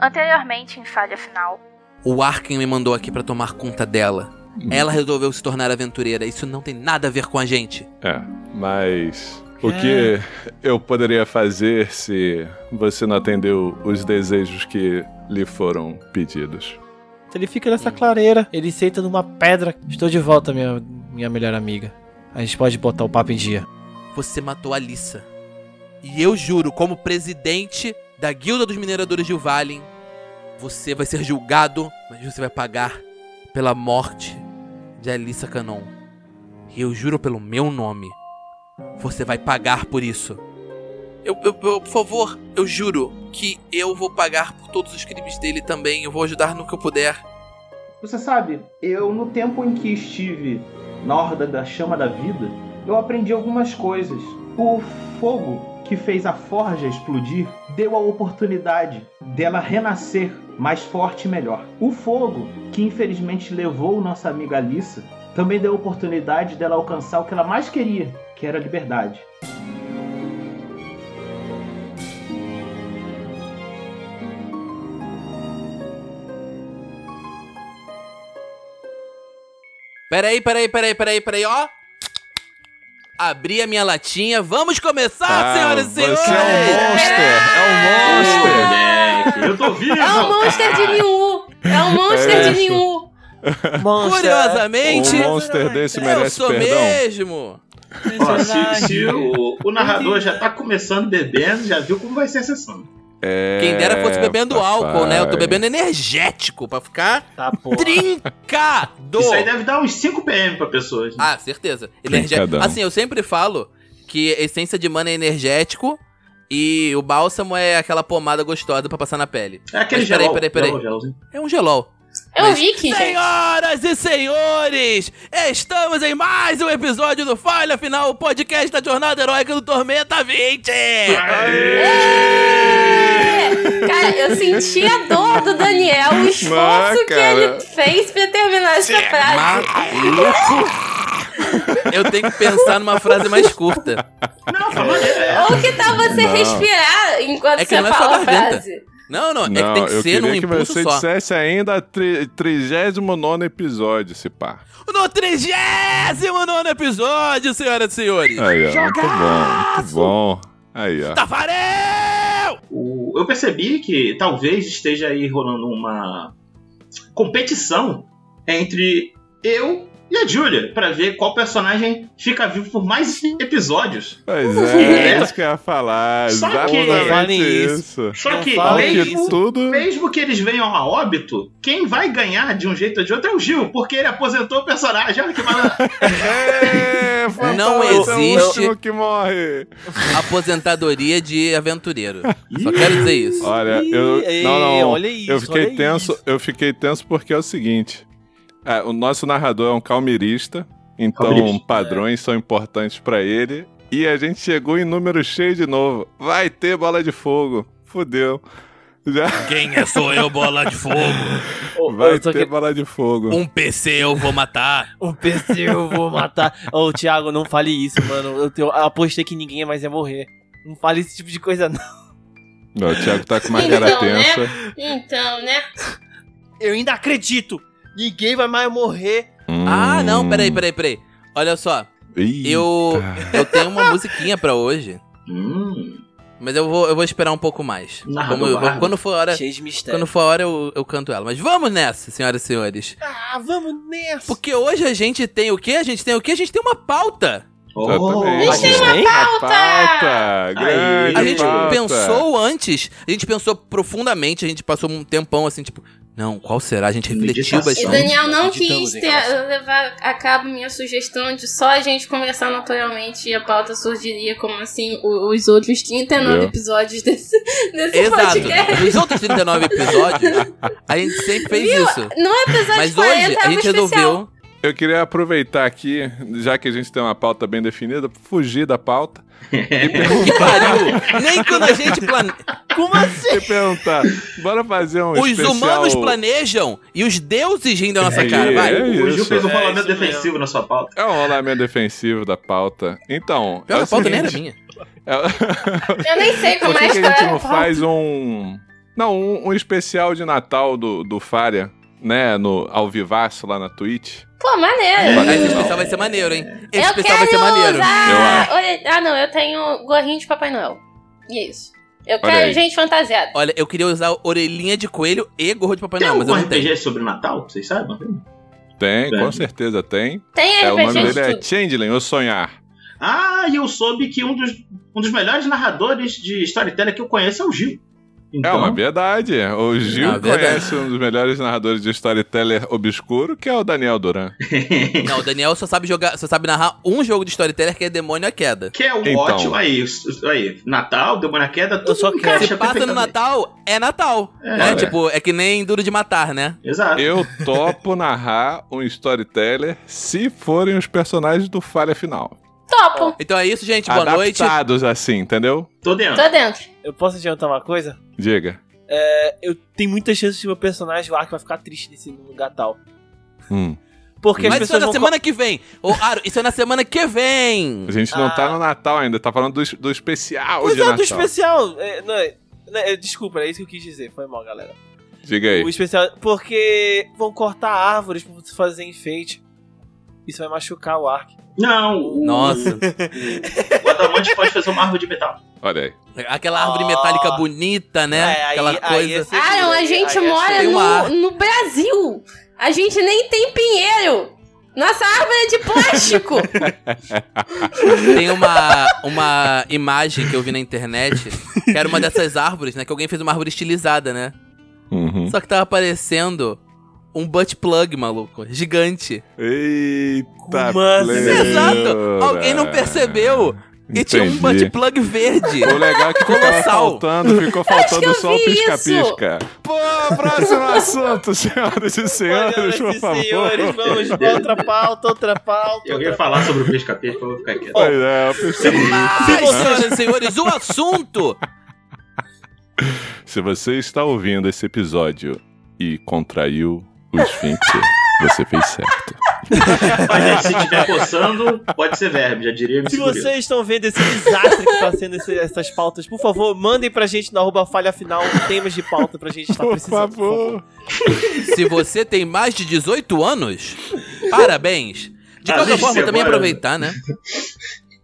Anteriormente, em falha final, O Arken me mandou aqui pra tomar conta dela. Ela resolveu se tornar aventureira. Isso não tem nada a ver com a gente. É, mas o que eu poderia fazer se você não atendeu os desejos que lhe foram pedidos? Ele fica nessa clareira, ele senta numa pedra. Estou de volta, minha, minha melhor amiga. A gente pode botar o papo em dia. Você matou a Lissa. E eu juro, como presidente da Guilda dos Mineradores de Uvalin, você vai ser julgado, mas você vai pagar pela morte de Alissa Canon. E eu juro pelo meu nome, você vai pagar por isso. Eu, eu- eu- por favor, eu juro que eu vou pagar por todos os crimes dele também. Eu vou ajudar no que eu puder. Você sabe, eu no tempo em que estive na Horda da Chama da Vida, eu aprendi algumas coisas. O fogo que fez a forja explodir deu a oportunidade dela renascer mais forte e melhor. O fogo, que infelizmente levou nossa amiga Alissa, também deu a oportunidade dela alcançar o que ela mais queria, que era a liberdade. Peraí, peraí, peraí, peraí, peraí, ó. Abri a minha latinha. Vamos começar, senhoras e senhores! Você é um monster! É um monster! Eu tô vivo! É o monster de Ninhu! É o monster É de. Ninhu! Curiosamente, Um monster desse eu merece sou perdão. mesmo. Ó, se se o, o narrador já tá começando bebendo, já viu como vai ser a sessão. É, Quem dera fosse bebendo papai. álcool, né? Eu tô bebendo energético pra ficar Tá, porra. trincado. Isso aí deve dar uns 5 PM pra pessoa. gente. Ah, certeza. Energético. Assim, eu sempre falo que essência de mana é energético e o bálsamo é aquela pomada gostosa pra passar na pele. é aquele mas peraí, gelol. peraí, peraí. gelolzinho. É um gelol. Eu Mas- vi que, gente. Senhoras e senhores, estamos em mais um episódio do Falha Final, o podcast da Jornada Heróica do Tormenta 20! É! Cara, eu senti a dor do Daniel, o esforço Ah, que ele fez pra terminar essa frase. Maluco! Eu tenho que pensar numa frase mais curta. Não, tá. É. Ou que tal você Não. respirar enquanto É que você não é só fala a garganta. frase? Não, não, é que Não, tem que eu ser num queria que impulso você só. dissesse ainda tri 39 episódio, se pá. No 39 episódio, senhoras e senhores! Aí, ó, muito bom, muito bom. Aí, ó. Tafarel! O- eu percebi que talvez esteja aí rolando uma competição entre eu e a Julia pra ver qual personagem fica vivo por mais episódios. Pois é, É. é isso que eu ia falar. Só que- isso. Só que fala Que mesmo, tudo. mesmo que eles venham a óbito, quem vai ganhar de um jeito ou de outro é o Gil, porque ele aposentou o personagem. Olha que malandro. É, Não fantasma, é o existe- que morre. Aposentadoria de aventureiro. Só quero dizer isso. Olha, eu. Não, não. olha isso, eu fiquei olha tenso. isso. Eu fiquei tenso porque é o seguinte. é, o nosso narrador é um calmirista, então Calmirista, padrões são importantes pra ele. E a gente chegou em número cheio de novo. Vai ter bola de fogo. Fudeu. Já Quem é sou eu, bola de fogo? vai ter aqui- bola de fogo. Um PC eu vou matar. O PC eu vou matar. Ô, Thiago, não fale isso, mano. Eu, te- eu apostei que ninguém mais ia morrer. Não fale esse tipo de coisa, não. Não, o Thiago tá com uma Então, cara né? tensa. Então, né? Eu ainda acredito. Ninguém vai mais morrer. Ah, não, Hum. peraí, peraí, peraí. Olha só, Eita. eu, eu tenho uma musiquinha pra hoje, Hum, mas eu vou, eu vou esperar um pouco mais. Narrador Como eu- bárbaro. quando for a hora, Cheio de mistério. quando for a hora eu, eu canto ela. Mas vamos nessa, senhoras e senhores. Ah, vamos nessa. Porque hoje a gente tem o quê? A gente tem o quê? A gente tem uma pauta. Oh, A gente tem pauta! Grande A gente pauta. pensou antes, a gente pensou profundamente, a gente passou um tempão assim, tipo, não, qual será? A gente refletiu Meditação. E bastante. Daniel não quis ter- levar a cabo minha sugestão de só a gente conversar naturalmente e a pauta surgiria como assim os outros 39 Viu? episódios desse, desse Exato. podcast. Nos outros 39 episódios, a gente sempre fez Viu? isso. No episódio Mas 40 hoje a era um gente especial. resolveu. Eu queria aproveitar aqui, já que a gente tem uma pauta bem definida, fugir da pauta Que pariu! Nem quando a gente planeja. Como assim? perguntar: bora fazer um Os especial... humanos planejam e os deuses riem da nossa É, cara. Vai. é o Gil fez um É, rolamento isso mesmo. defensivo na sua pauta. É um rolamento defensivo da pauta. Então, Pior é a pauta nem era minha. é- Eu nem sei como é que que a gente é. não faz um, Não, um, um especial de Natal do, do Faria, né? No, ao vivaço lá na Twitch. Pô, maneiro. Esse especial vai ser maneiro, hein? Esse eu especial vai ser maneiro. usar... Olha- Ah, não, eu tenho gorrinho de Papai Noel. E é isso. Eu Olha quero aí. gente fantasiada. Olha, eu queria usar orelhinha de coelho e gorro de Papai Tem Noel, mas eu não tenho. RPG sobre Natal? Vocês sabem? Tem, Tem. com certeza tem. Tem É, o RPG nome de dele é. Changeling, o Sonhar. Ah, e eu soube que um dos, um dos melhores narradores de storyteller que eu conheço é o Gil. É Então, uma verdade. O Gil Ah, verdade. conhece um dos melhores narradores de storyteller obscuro, que é o Daniel Duran. Não, o Daniel só sabe jogar, só sabe narrar um jogo de storyteller que é Demônio à Queda. que é um Então. ótimo aí. aí. Natal, Demônio na Queda, tudo só encaixa Se passa no. Natal, é Natal. É. né? Tipo, é que nem Duro de Matar, né? Exato. Eu topo narrar um storyteller se forem os personagens do Falha Final. Topo. Então é isso, gente. Boa noite. Adaptados assim, entendeu? Tô dentro. Tô dentro. Eu posso adiantar uma coisa? Diga. É, eu tenho muitas chances de meu personagem lá que vai ficar triste nesse Natal. Hum. Porque as Mas isso é na semana que vem. Ô, Aro, isso é na semana que vem. A gente não Ah. tá no Natal ainda, tá falando do, do especial Pois de é, do Natal. especial. É, não, é- não, é- desculpa, é isso que eu quis dizer. Foi mal, galera. Diga aí. O especial... Porque vão cortar árvores pra você fazer enfeite. Isso vai machucar o Ark. Não, Nossa, o Adamante pode fazer uma árvore de metal. Olha aí. aquela árvore Ah. metálica bonita, né? É, aí- aquela aí coisa. esse- Ah, não, a gente Aí é mora no, no Brasil. A gente nem tem pinheiro. Nossa árvore é de plástico. Tem uma, uma imagem que eu vi na internet, que era uma dessas árvores, né? Que alguém fez uma árvore estilizada, né? Uhum. Só que tava aparecendo um butt plug, maluco. Gigante. Eita, Mano, pleura. Exato! Alguém não percebeu. E tinha um Entendi. butt plug verde. O legal é que ficava Colossal. faltando, ficou faltando só o pisca-pisca. Pô, próximo assunto, senhoras e senhores, Senhoras por e favor. senhores, vamos pra outra pauta, outra pauta. Eu ia outra- falar sobre o pesca-peixe, eu vou ficar quieto. Pois é, o pisca-pisca. Mas, senhoras e senhores, o assunto Se você está ouvindo esse episódio e contraiu o esfíncter, você fez certo. Mas se estiver coçando, pode ser verbo, já diria Se vocês estão vendo esse desastre que tá sendo esse- essas pautas, por favor, mandem pra gente no arroba falha final temas de pauta pra gente estar Por precisando. favor. Se você tem mais de 18 anos, parabéns. De qualquer Além de forma, ser também agora- aproveitar, né?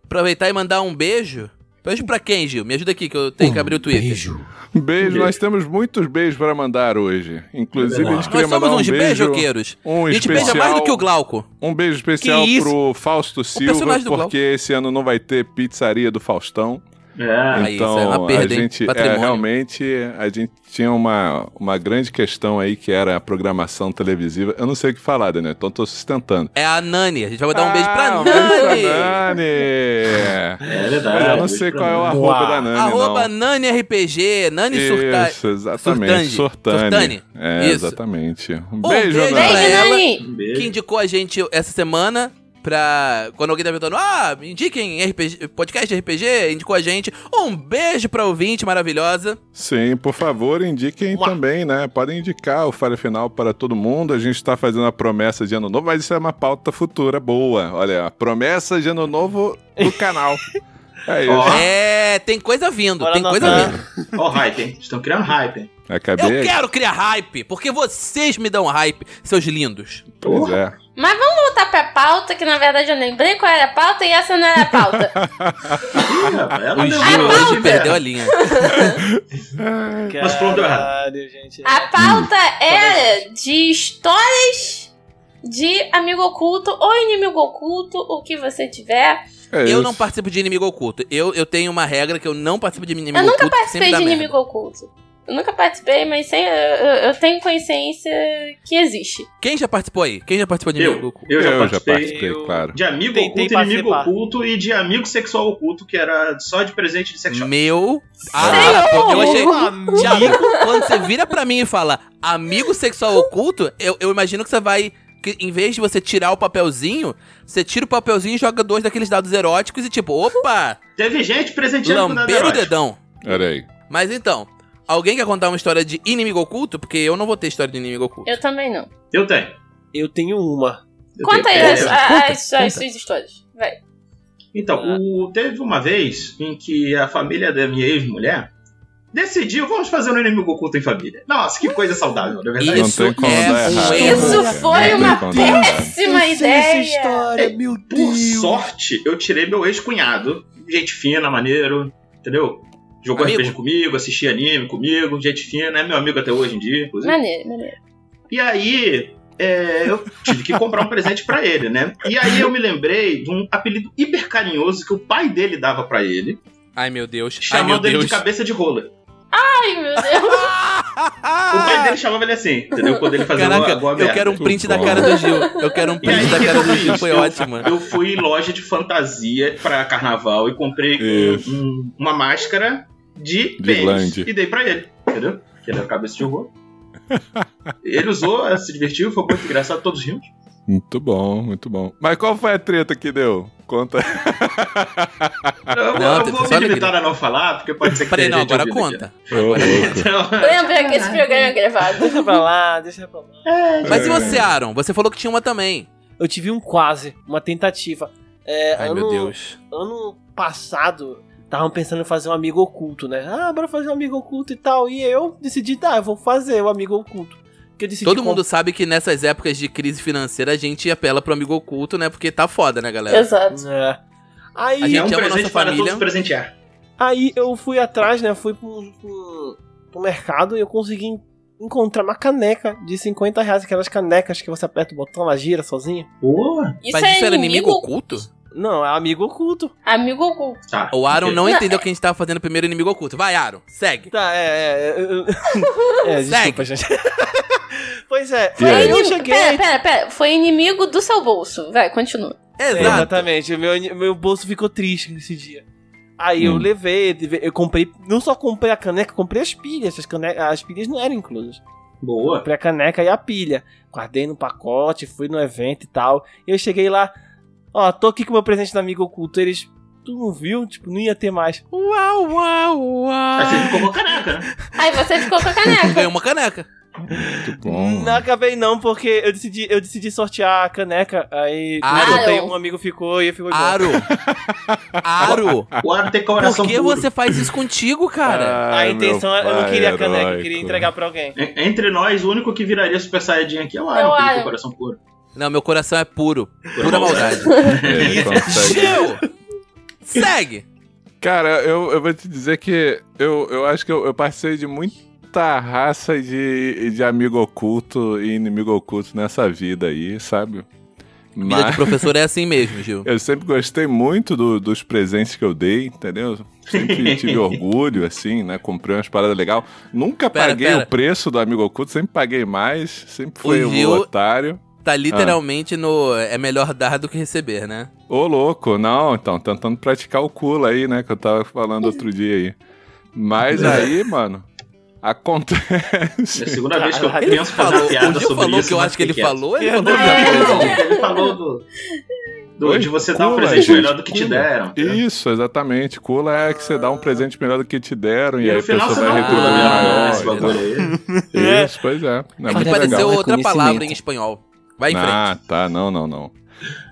Aproveitar e mandar um beijo. Beijo pra quem, Gil? Me ajuda aqui que eu tenho que abrir o Twitter. Beijo, Beijo. nós temos muitos beijos para mandar hoje. Inclusive, a gente queria Nós somos mandar um uns beijo. beijoqueiros. Um a gente especial, beija mais do que o Glauco. Um beijo especial pro Fausto Silva, porque esse ano não vai ter pizzaria do Faustão. É. Então, isso é uma perda, a gente, é, realmente, a gente tinha uma, uma grande questão aí que era a programação televisiva. Eu não sei o que falar, Daniel, então tô sustentando. É a Nani. A gente vai mandar um beijo pra Ah, um beijo pra Nani. Nani! É verdade. Mas eu não sei qual é o arroba Uau. da Nani, Arroba não. Nani RPG, Nani. Isso, exatamente. Surtani. Sortani. Surtani. É, Isso. exatamente. Um Um beijo, beijo Nani. pra Beijo, ela. Nani. Um beijo. que indicou a gente essa semana pra. Quando alguém tá perguntando, ah, indiquem RPG, podcast de RPG, indicou a gente. Um beijo pra ouvinte maravilhosa. Sim, por favor, indiquem também, né? Podem indicar o Falha Final para todo mundo. A gente está fazendo a promessa de ano novo, mas isso é uma pauta futura boa. Olha, a promessa de ano novo do canal. É isso. Ó. É, tem coisa vindo, Bora tem coisa vindo. Ó o hype, hein? Estão criando hype, hein? Acabei. Eu quero criar hype, porque vocês me dão hype, seus lindos. Pois é. Mas vamos voltar pra pauta, que na verdade eu lembrei qual era a pauta e essa não era a pauta. Ih, rapaz, ela hoje velho. perdeu a linha. Mas pronto, gente. A pauta era de histórias de amigo oculto ou inimigo oculto, o que você tiver. É Eu isso. não participo de inimigo oculto. Eu, eu tenho uma regra que eu não participo de inimigo eu nunca oculto. participei de inimigo merda. oculto. Eu nunca participei, mas sem, eu, eu- tenho consciência que existe. Quem já participou aí? Quem já participou de inimigo Eu, oculto? eu já Eu já participei. participei, Eu- claro. De amigo Tentei oculto, inimigo participar. oculto e de amigo sexual oculto, que era só de presente de sex shop. Meu. Ah, pô, eu achei. Amigo. Thiago, quando você vira pra mim e fala amigo sexual oculto, eu, eu imagino que você vai. Que em vez de você tirar o papelzinho, você tira o papelzinho e joga dois daqueles dados eróticos e tipo, opa, Teve gente presenteando com lamber o dedão. Olha aí. Mas então, alguém quer contar uma história de inimigo oculto? Porque eu não vou ter história de inimigo oculto. Eu também não. Eu tenho. Eu tenho uma. Eu Conta aí tenho. as, É, a- conta, as- conta. as suas histórias. Vai. Então, o- teve uma vez em que a família da minha ex-mulher decidiu, vamos fazer um inimigo oculto em família. Nossa, que coisa saudável, não é verdade? Isso tem como é um. Isso foi uma péssima ideia. essa história, meu Por Deus. sorte, eu tirei meu ex-cunhado. Gente fina, maneiro, entendeu? Jogou Amigo. RPG comigo, assistia anime comigo, gente fina, é meu amigo até hoje em dia, inclusive. Maneiro, maneiro. E aí, é, eu tive que comprar um presente pra ele, né? E aí eu me lembrei de um apelido hiper carinhoso que o pai dele dava pra ele, Ai, meu Deus. Ai, meu chamando ele Deus. de cabeça de rola. Ai, meu Deus. O pai dele chamava ele assim, entendeu? Quando ele fazia Caraca, uma, alguma eu quero um print da cara do Gil. Eu quero um aí, print da cara do Gil. Foi Eu- ótimo. Eu fui em loja de fantasia pra carnaval e comprei um- um- uma máscara de, De pênis e dei pra ele, entendeu? Que ele era cabeça de horror. Ele usou, se divertiu, foi muito engraçado, todos juntos. Muito bom, muito bom. Mas qual foi a treta que deu? Conta. Eu, Não, eu vou me limitar a não falar, porque pode ser que Peraí, não, gente agora conta. Então, Lembra que esse programa é gravado. Deixa pra lá, deixa pra lá. Mas e É. você, Aaron? Você falou que tinha uma também. Eu tive um quase, uma tentativa. É, Ai, ano, meu Deus. Ano passado, estavam pensando em fazer um amigo oculto, né? Ah, bora fazer um amigo oculto e tal. E eu decidi, tá, eu vou fazer o amigo oculto. Que eu decidi Todo mundo sabe que nessas épocas de crise financeira a gente apela pro amigo oculto, né? Porque tá foda, né, galera? Exato. É. Aí, A é gente um ama a presente nossa para família. todos presentear. Aí eu fui atrás, né? Fui pro, pro, pro mercado e eu consegui encontrar uma caneca de 50 reais, aquelas canecas que você aperta o botão, ela gira sozinha. Boa. Isso Mas é isso era inimigo oculto? Não, é amigo oculto. Amigo oculto. Tá. O Aaron não Não, entendeu que a gente tava fazendo primeiro inimigo oculto. Vai, Aaron, segue. Tá, é. É, eu- é desculpa, gente. pois é, E aí? eu cheguei. Pera, pera, pera. Foi inimigo do seu bolso. Vai, continua. É, Exato. Exatamente, o meu, meu bolso ficou triste nesse dia. Aí eu Hum. levei, eu comprei, não só comprei a caneca, comprei as pilhas. As, cane- as pilhas não eram inclusas. Boa. Comprei a caneca e a pilha. Guardei no pacote, fui no evento e tal. E eu cheguei lá, ó, tô aqui com meu presente do amigo oculto. Eles, tu não viu? Tipo, não ia ter mais. Uau, uau, Aí você uau. ficou com a caneca, né? Aí você ficou com a caneca. Ganhou uma caneca. Muito bom. Não acabei não, porque eu decidi, eu decidi sortear a caneca. Aí Ah, botei, não. um amigo ficou e eu fico igual. Aro. Aro. O Aaron tem Por coração que puro. você faz isso contigo, cara? A intenção era, eu não queria a caneca, eu queria entregar pra alguém. En- Entre nós, o único que viraria Super Saiyajin aqui é o Aaron, É que ele tem coração puro. Não, meu coração é puro. Pura maldade. Gil! Segue! Cara, eu, eu vou te dizer que eu, eu acho que eu, eu passei de muita raça de, de amigo oculto e inimigo oculto nessa vida aí, sabe? Vida de Mas professor é assim mesmo, Gil. eu sempre gostei muito do- dos presentes que eu dei, entendeu? Sempre tive orgulho, assim, né? Comprei umas paradas legais. Nunca Pera, paguei pera. o preço do amigo oculto, sempre paguei mais, sempre fui O Gil- otário. Tá literalmente no. É melhor dar do que receber, né? Ô, louco, não, então, tentando praticar o culo aí, né, que eu tava falando outro dia aí. Mas aí, mano, É a acontece. segunda vez que eu Caralho. penso fazer Falou, uma piada o Gil sobre falou isso. que eu acho que ele quieto. falou, ele falou É, não, ele falou do, do- Oi? de você dar um presente gente, melhor do que te cula. deram. Isso, exatamente. Cula é que você dá um presente melhor do que te deram e, E aí a pessoa vai retribuir né, maior. esse bagulho aí. Isso, pois é. É muito pareceu legal. outra palavra em espanhol. Vai em Ah, frente. tá. Não, não, não.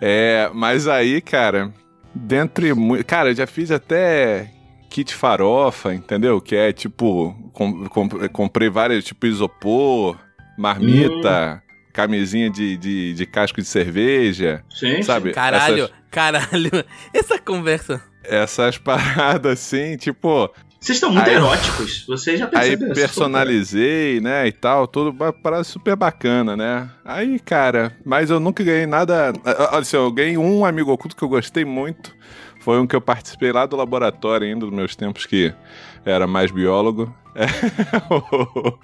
É, mas aí, cara, dentre. Cara, eu já fiz até kit farofa, entendeu? Que é tipo. com- com- comprei várias, tipo isopor, marmita, camisinha de, de, de casco de cerveja, Sim, sabe? Caralho, Essas, caralho. Essa conversa. essas paradas assim, tipo. Vocês estão muito Aí- eróticos. Vocês já Aí perceberam. isso, personalizei, né, e tal, tudo parada super bacana, né? Aí, cara, mas eu nunca ganhei nada. Olha, assim, eu ganhei um amigo oculto que eu gostei muito. Foi um que eu participei lá do laboratório ainda, dos meus tempos que era mais biólogo.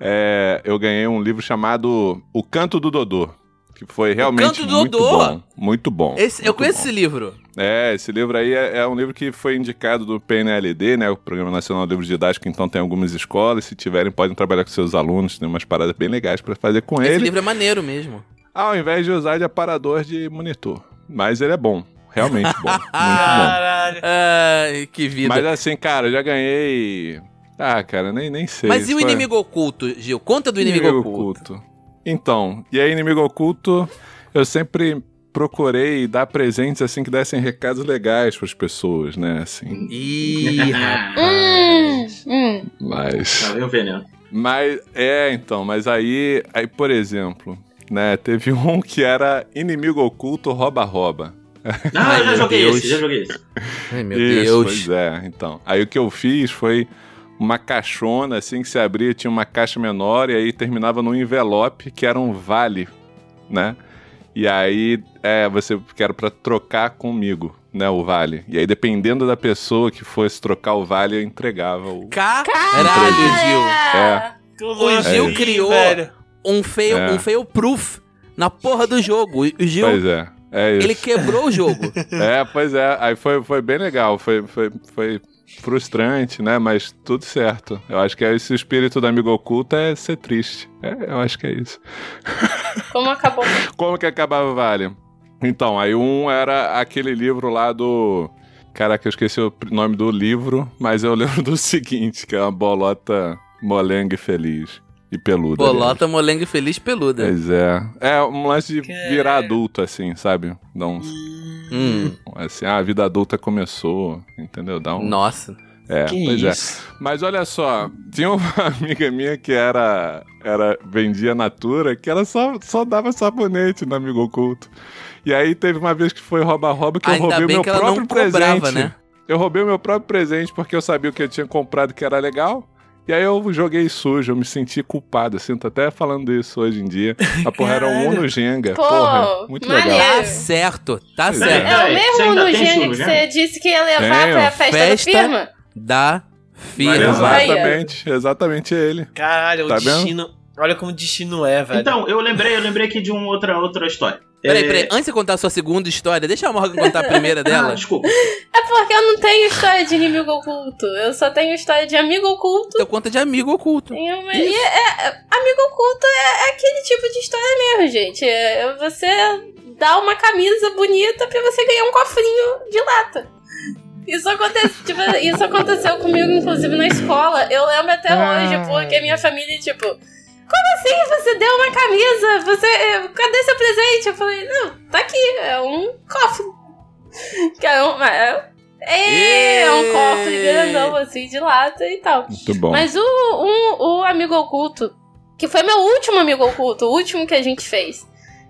É, eu ganhei um livro chamado O Canto do Dodô. Que foi realmente Canto do muito Dodô? bom. Muito bom. Esse, eu muito conheço bom. esse livro. É, esse livro aí é, é um livro que foi indicado do PNLD, né? O Programa Nacional de Livros Didáticos, então tem algumas escolas, se tiverem, podem trabalhar com seus alunos, tem umas paradas bem legais pra fazer com Esse ele, livro é maneiro mesmo. ao invés de usar de aparador de monitor. Mas ele é bom, realmente bom, muito bom. Caralho. Ai, que vida. Mas Mas, assim, cara, eu já ganhei... Ah, cara, nem, nem sei. e o foi- inimigo oculto, Gil? Conta do inimigo, oculto. Então, e aí inimigo oculto, eu sempre procurei dar presentes assim que dessem recados legais pras pessoas, né? Assim. Ih, Hum, rapaz. hum. Mas. Tá, eu veneno. Mas é, então, mas aí, aí, por exemplo, né, teve um que era inimigo oculto rouba-rouba. Ah, Ai, eu já joguei Deus. esse, já joguei esse. Ai, meu Isso, Deus. pois é, então. Aí o que eu fiz foi uma caixona, assim, que se abria, tinha uma caixa menor e aí terminava num envelope que era um vale, né? E aí é, você que era pra trocar comigo, né, o vale. E aí dependendo da pessoa que fosse trocar o vale, eu entregava o Caralho, Gil. Ah, O Gil É. criou Velho. um fail, É. um fail proof na porra do jogo. O Gil, Pois é. É isso. ele quebrou o jogo. É, pois é. Aí foi, foi bem legal. Foi, foi, foi frustrante, né? Mas tudo certo. Eu acho que esse espírito do amigo oculto é ser triste. É, eu acho que é isso. como acabou. Como que acabava o Vale? Então, aí um era aquele livro lá do. Caraca, eu esqueci o nome do livro, mas eu lembro do seguinte, que é uma bolota molenga e feliz. E peluda. aliás. Bolota, molenga e feliz peluda. Pois é. É um lance de Que- virar adulto, assim, sabe? Dá um. Hum, Assim, ah, a vida adulta começou, entendeu? Dá um. nossa. É, Que pois é. isso? Mas olha só, tinha uma amiga minha que era, era vendia Natura, que ela só, só dava sabonete no amigo oculto. E aí teve uma vez que foi rouba-rouba que eu Ainda roubei o meu que ela próprio cobrava, presente. né? Eu roubei o meu próprio presente porque eu sabia o que eu tinha comprado que era legal. E aí eu joguei sujo, eu me senti culpado, assim, tô até falando isso hoje em dia. A porra era um. Uno Jenga. Pô, porra, muito maneiro. legal. Tá certo, tá é. certo. É o mesmo ainda no tem Jenga que você disse que ia levar Tenho. pra festa, Festa. da firma? Da firma. Exatamente, exatamente ele. Caralho, Tá o vendo? destino. Olha como o destino é, velho. Então, eu lembrei, eu lembrei aqui de uma outra, outra história. Peraí, É, peraí. Antes de contar a sua segunda história, deixa a Morgan contar a primeira Ah, dela. desculpa. É porque eu não tenho história de inimigo oculto. Eu só tenho história de amigo oculto. Então conta de amigo oculto. E, uma- e é- é- amigo oculto é, é aquele tipo de história mesmo, gente. É você dá uma camisa bonita pra você ganhar um cofrinho de lata. Isso, acontece, tipo, isso aconteceu comigo, inclusive, na escola. Eu lembro até hoje, porque minha família, tipo, como assim você deu uma camisa? Você. Cadê seu presente? Eu falei, não, tá aqui, é um cofre. Que é um. É, é, é um cofre grandão, assim, de lata e tal. Muito bom. Mas o, um- o amigo oculto, que foi meu último amigo oculto, o último que a gente fez.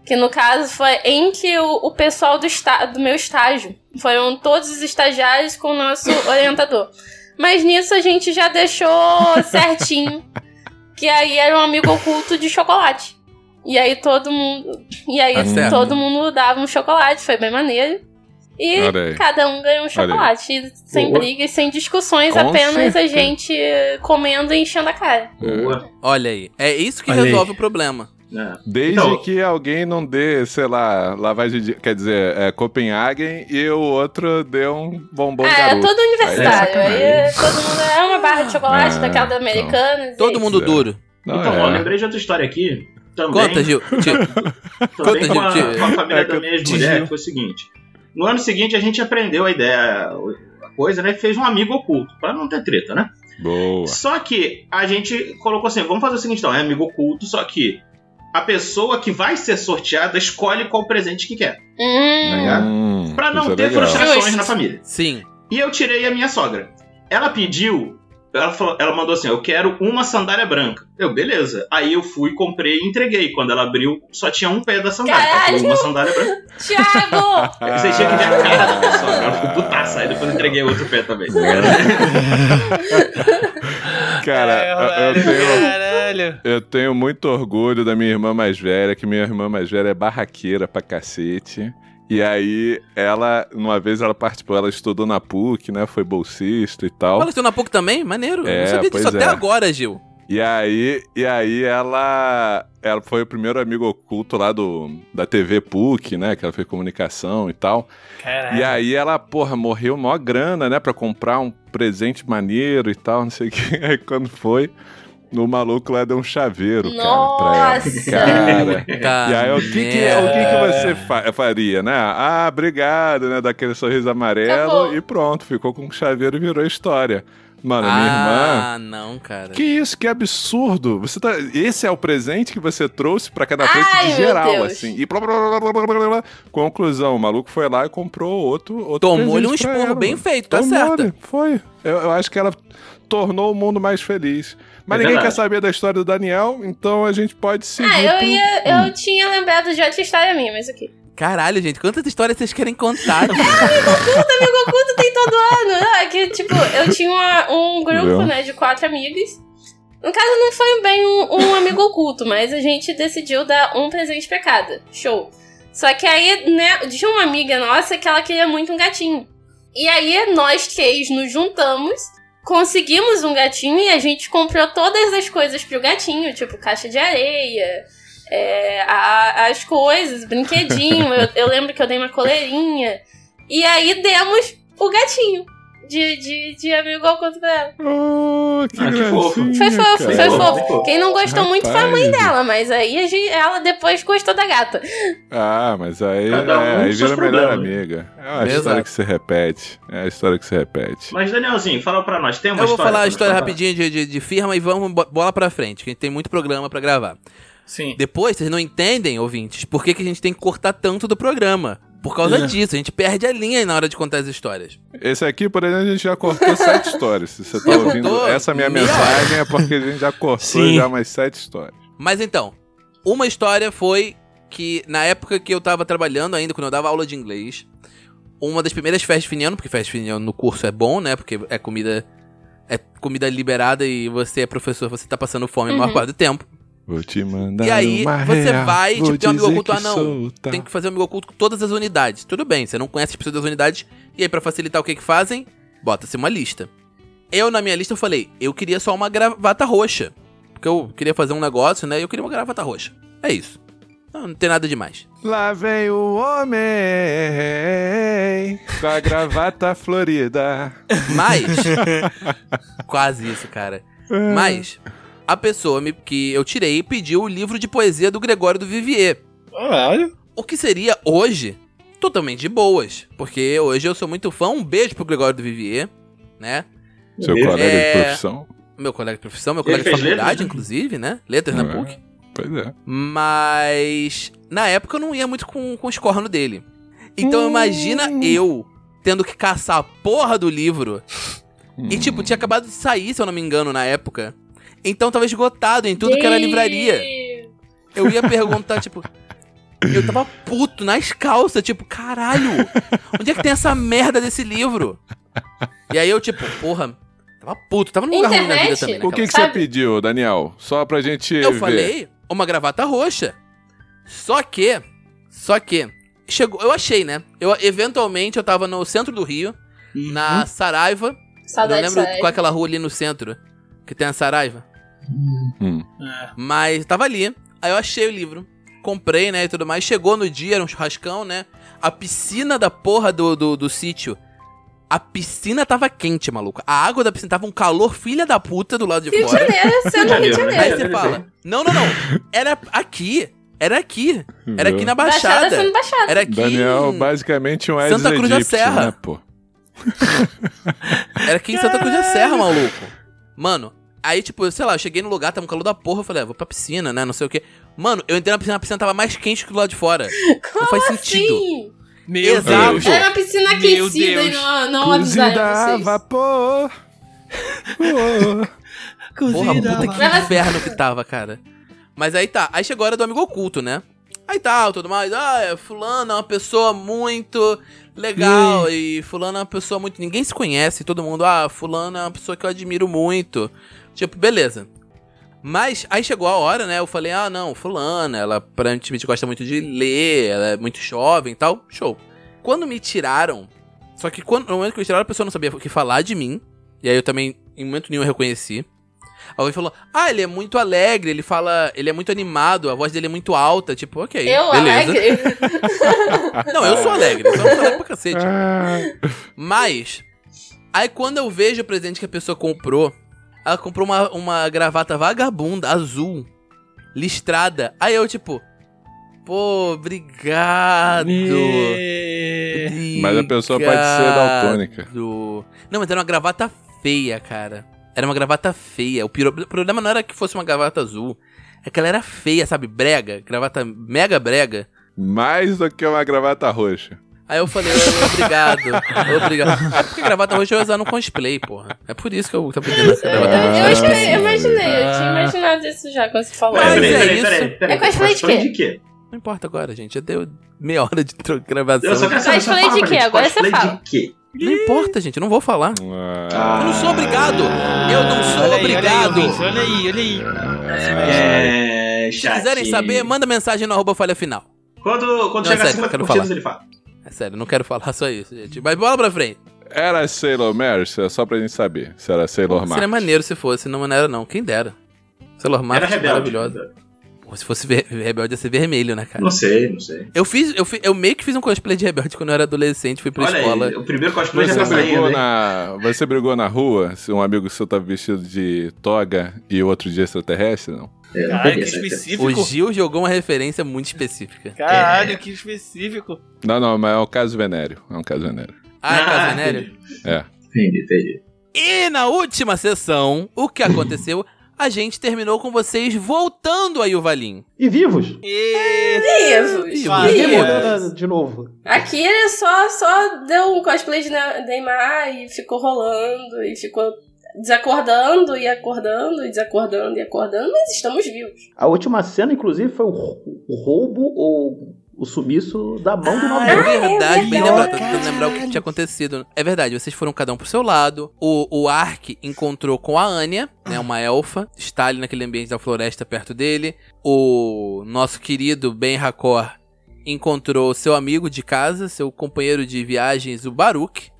Que no caso foi entre o, o pessoal do, esta, do meu estágio. Foram todos os estagiários com o nosso orientador. Mas nisso a gente já deixou certinho. Que aí era um amigo oculto de chocolate. E aí todo mundo. E aí Tá todo mundo dava um chocolate, foi bem maneiro. E aí. cada um ganhou um chocolate. Sem Boa. brigas, sem discussões, Com apenas a certeza. gente comendo e enchendo a cara. Boa. Olha aí. É isso que Olha aí. resolve o problema. É. Desde Então- que alguém não dê, sei lá, lavagem de. Quer dizer, é, Copenhagen e o outro dê um bombom é garoto. todo universitário. Aí Aí, é todo mundo é uma barra de chocolate Ah, daquela da então. Americanas. Todo e- mundo é. duro. Não, então, é. ó, lembrei de outra história aqui. Também, Conta, Gil. Também conta, com, a, Gil, com a família É da eu- minha ex-mulher, foi o seguinte. No ano seguinte, a gente aprendeu a ideia, a coisa, né? E fez um amigo oculto, pra não ter treta, né? Boa. Só que a gente colocou assim, vamos fazer o seguinte, então, é amigo oculto, só que a pessoa que vai ser sorteada escolhe qual presente que quer. Hum, ligado? Hum, Pra não é ter legal. frustrações na família. Sim. E eu tirei a minha sogra. Ela pediu, ela, falou- ela mandou assim: Eu quero uma sandália branca. Eu, beleza. Aí eu fui, comprei e entreguei. Quando ela abriu, só tinha um pé da sandália. Ela falou, uma sandália branca. Thiago! Aí Você tinha que ver a cara da pessoa. Ela ficou putaça. Aí depois eu entreguei outro pé também. Cara, eu- eu tenho. Caralho. Eu tenho muito orgulho da minha irmã mais velha, que minha irmã mais velha é barraqueira pra cacete. E aí, ela, uma vez ela participou, ela estudou na PUC, né? Foi bolsista e tal. Fala isso na PUC também? Maneiro. É, não sabia disso pois até é. agora, Gil. E aí, e aí ela, ela foi o primeiro amigo oculto lá do, da TV PUC, né? Que ela fez comunicação e tal. Caralho. E aí ela, porra, morreu maior grana, né? Pra comprar um presente maneiro e tal, não sei o que. Aí quando foi, o maluco lá deu um chaveiro, cara, pra ela. Nossa! Cara. Tá E aí, o que, que, o que, que você fa- faria, né? Ah, obrigado, né? Daquele sorriso amarelo Acabou. e pronto, ficou com o chaveiro e virou história. Mano, minha irmã. Ah, não, cara. Que isso, que absurdo! Você tá... Esse é o presente que você trouxe pra cada frente de geral, Deus. assim. E blá, blá, blá, blá, blá, blá, blá. Conclusão, o maluco foi lá e comprou outro. outro Tomou-lhe um esporro bem feito, tá Tomou-lhe, certo. Foi. Eu, eu acho que ela tornou o mundo mais feliz. Mas É ninguém verdade. quer saber da história do Daniel, então a gente pode seguir. Ah, eu pro- ia. Eu tinha lembrado de outra história minha, mas ok. Caralho, gente, quantas histórias vocês querem contar? Amigo oculto tem todo ano. Não, é que, tipo, eu tinha uma- um grupo, Viu? né, de quatro amigas. No caso, não foi bem um, um amigo oculto, mas a gente decidiu dar um presente pra cada. Show. Só que aí, né, tinha uma amiga nossa que ela queria muito um gatinho. E aí, nós três nos juntamos, conseguimos um gatinho e a gente comprou todas as coisas pro gatinho, tipo caixa de areia, é, a- as coisas, brinquedinho. eu, eu lembro que eu dei uma coleirinha. E aí demos o gatinho de, de, de amigo oculto pra ela. Oh, que, Ah, que fofo. Foi fofo, cara. foi fofo. Quem não gostou muito foi a mãe Rapaz. dela, mas aí a gente- ela depois gostou da gata. Ah, mas aí, Cada um é, aí vira melhor amiga. É uma Exato. história que se repete. É a história que se repete. Mas, Danielzinho, fala pra nós. Tem uma Eu vou falar a história rapidinho de, de, de firma e vamos bo- bola pra frente, que a gente tem muito programa pra gravar. Sim. Depois, vocês não entendem, ouvintes, por que, que a gente tem que cortar tanto do programa. Por causa É. disso, a gente perde a linha na hora de contar as histórias. Esse aqui, por exemplo, a gente já cortou sete histórias. Se você tá ouvindo essa minha mensagem, é porque a gente já cortou Sim. já umas sete histórias. Mas então, uma história foi que na época que eu tava trabalhando ainda, quando eu dava aula de inglês, uma das primeiras festas de fim de ano, porque festa de fim de ano no curso é bom, né? Porque é comida é comida liberada e você é professor, você tá passando fome a maior Uhum. parte do tempo. Vou te mandar E aí, uma você real, vai, tipo, tem um amigo oculto, que ah, não, sou, tá. Tem que fazer um amigo oculto com todas as unidades. Tudo bem, você não conhece as pessoas das unidades. E aí, pra facilitar o que que fazem, bota-se uma lista. Eu, na minha lista, eu falei, eu queria só uma gravata roxa. Porque eu queria fazer um negócio, né? E eu queria uma gravata roxa. É isso. Não, não tem nada demais. Lá vem o homem com a gravata florida. Mas. quase isso, cara. Mas. A pessoa me- que eu tirei pediu o livro de poesia do Gregório do Vivier. Caralho. O que seria hoje totalmente de boas. Porque hoje eu sou muito fã. Um beijo pro Gregório do Vivier, né? Seu É. colega de profissão. Meu colega de profissão, meu Ele colega de faculdade, letras, né? inclusive, né? Letras na É. PUC. Pois é. Mas na época eu não ia muito com, com os cornos dele. Então Hum. imagina eu tendo que caçar a porra do livro. E Hum. tipo, tinha acabado de sair, se eu não me engano, na época. Então tava esgotado em tudo que era livraria. Eu ia perguntar, tipo. Eu tava puto nas calças, tipo, caralho, onde é que tem essa merda desse livro? E aí eu, tipo, porra, tava puto, tava num lugar ruim na vida também. O que, que você pediu, Daniel? Só pra gente Eu ver. falei uma gravata roxa. Só que, só que, chegou, eu achei, né? Eu, eventualmente eu tava no centro do Rio, na Saraiva. Saudade não lembro sai. qual é aquela rua ali no centro que tem a Saraiva. Hum. É. Mas tava ali. Aí eu achei o livro. Comprei, né, e tudo mais. Chegou no dia, era um churrascão, né? A piscina da porra do, do, do sítio. A piscina tava quente, maluco. A água da piscina tava um calor filha da puta do lado de Rio de fora. Janeiro sendo Rio de Janeiro? Aí você fala, não, não, não. Era aqui. Era aqui. Era aqui na Baixada Baixada. sendo baixada. Era aqui. Daniel, basicamente um Aedes Santa Cruz da Serra. né, pô? Era aqui em Santa Cruz da Serra, maluco. Mano, aí, tipo, sei lá, eu cheguei no lugar, tava um calor da porra, eu falei, ah, vou pra piscina, né? Não sei o quê. Mano, eu entrei na piscina, a piscina tava mais quente que do lado de fora. Como faz sentido. assim? Meu Exato. Deus. Era uma piscina Meu aquecida e não, não Cozida avisaram vocês. vapor. Oh. Porra, puta que inferno que tava, cara. Mas aí tá, aí chegou a hora do amigo oculto, né? Aí tal, tudo mais. Ah, é, fulano é uma pessoa muito legal. E fulano é uma pessoa muito. Ninguém se conhece, todo mundo. Ah, fulano é uma pessoa que eu admiro muito. Tipo, beleza. Mas aí chegou a hora, né? Eu falei, ah, não, fulana, ela aparentemente gosta muito de ler, ela é muito jovem e tal. Show. Quando me tiraram. Só que quando, no momento que me tiraram, a pessoa não sabia o que falar de mim. E aí eu também, em momento nenhum, eu reconheci. Alguém falou, ah, ele é muito alegre, ele fala, ele é muito animado, a voz dele é muito alta, tipo, ok, Eu, beleza. alegre. Não, eu sou alegre, só não sou alegre pra cacete. Ah. Mas, aí quando eu vejo o presente que a pessoa comprou, ela comprou uma, uma gravata vagabunda, azul, listrada. Aí eu, tipo, pô, obrigado. Me- Mas a pessoa pode ser daltônica. Não, mas era uma gravata feia, cara. Era uma gravata feia. O piro- o problema não era que fosse uma gravata azul. É que ela era feia, sabe? Brega. Gravata mega brega. Mais do que uma gravata roxa. Aí eu falei, "Ô, obrigado, obrigado. É porque gravata roxa eu ia usar no cosplay, porra. É por isso que eu tô pedindo essa Eu, gravata eu roxa. imaginei, eu imaginei, eu tinha Ah. imaginado isso já quando você falou. Mas Peraí, é peraí, isso. peraí, peraí. É cosplay de quê? de quê? Não importa agora, gente. Já deu meia hora de gravação. Eu só quero saber, Cosplay fala de quê? Agora você fala. de quê? Não importa, gente. Eu não vou falar. Ah, Eu não sou obrigado. Eu não sou Olha aí, obrigado. Olha aí, olha aí, olha aí. É, Se chatinho. quiserem saber, manda mensagem no arroba falha final. Quando, quando Não, chegar a sério, 50 quero curtidas, falar. ele fala. É sério, não quero falar só isso, gente. Mas bola pra frente. Era Sailor Mary, só pra gente saber se era Sailor Seria Mars. maneiro se fosse, não era não. Quem dera. Sailor Mars Era rebelde. maravilhosa. Pô, se fosse ver- rebelde ia ser vermelho, né, cara? Não sei, não sei. Eu fiz, eu, fi- eu meio que fiz um cosplay de rebelde quando eu era adolescente, fui pra Olha escola. aí, o primeiro cosplay já Você tá saindo, brigou, hein? na, você brigou na rua? Se um amigo seu tava vestido de toga e outro de extraterrestre, não? É, Caralho, que específico. O Gil jogou uma referência muito específica. Caralho, que específico. Não, não, mas é um caso venério. É um caso venério. Ah, é caso venéreo? entendi. É. Entendi, entendi. E na última sessão, o que aconteceu? A gente terminou com vocês voltando a Yuvalin. E vivos. E... Vivos. Vivos. né, de novo. Aqui ele só, só deu um cosplay de Ne- Neymar e ficou rolando e ficou desacordando e acordando e desacordando e acordando, mas estamos vivos. A última cena, inclusive, foi o, rou- o roubo ou o sumiço da mão do Ah, é Nobel. verdade, bem lembrado. Tô tentando lembrar o que tinha acontecido. É verdade, vocês foram cada um pro seu lado. O, o Ark encontrou com a Anya, né, uma elfa. Está ali naquele ambiente da floresta perto dele. O nosso querido Ben Hakor encontrou seu amigo de casa, seu companheiro de viagens, o Baruch.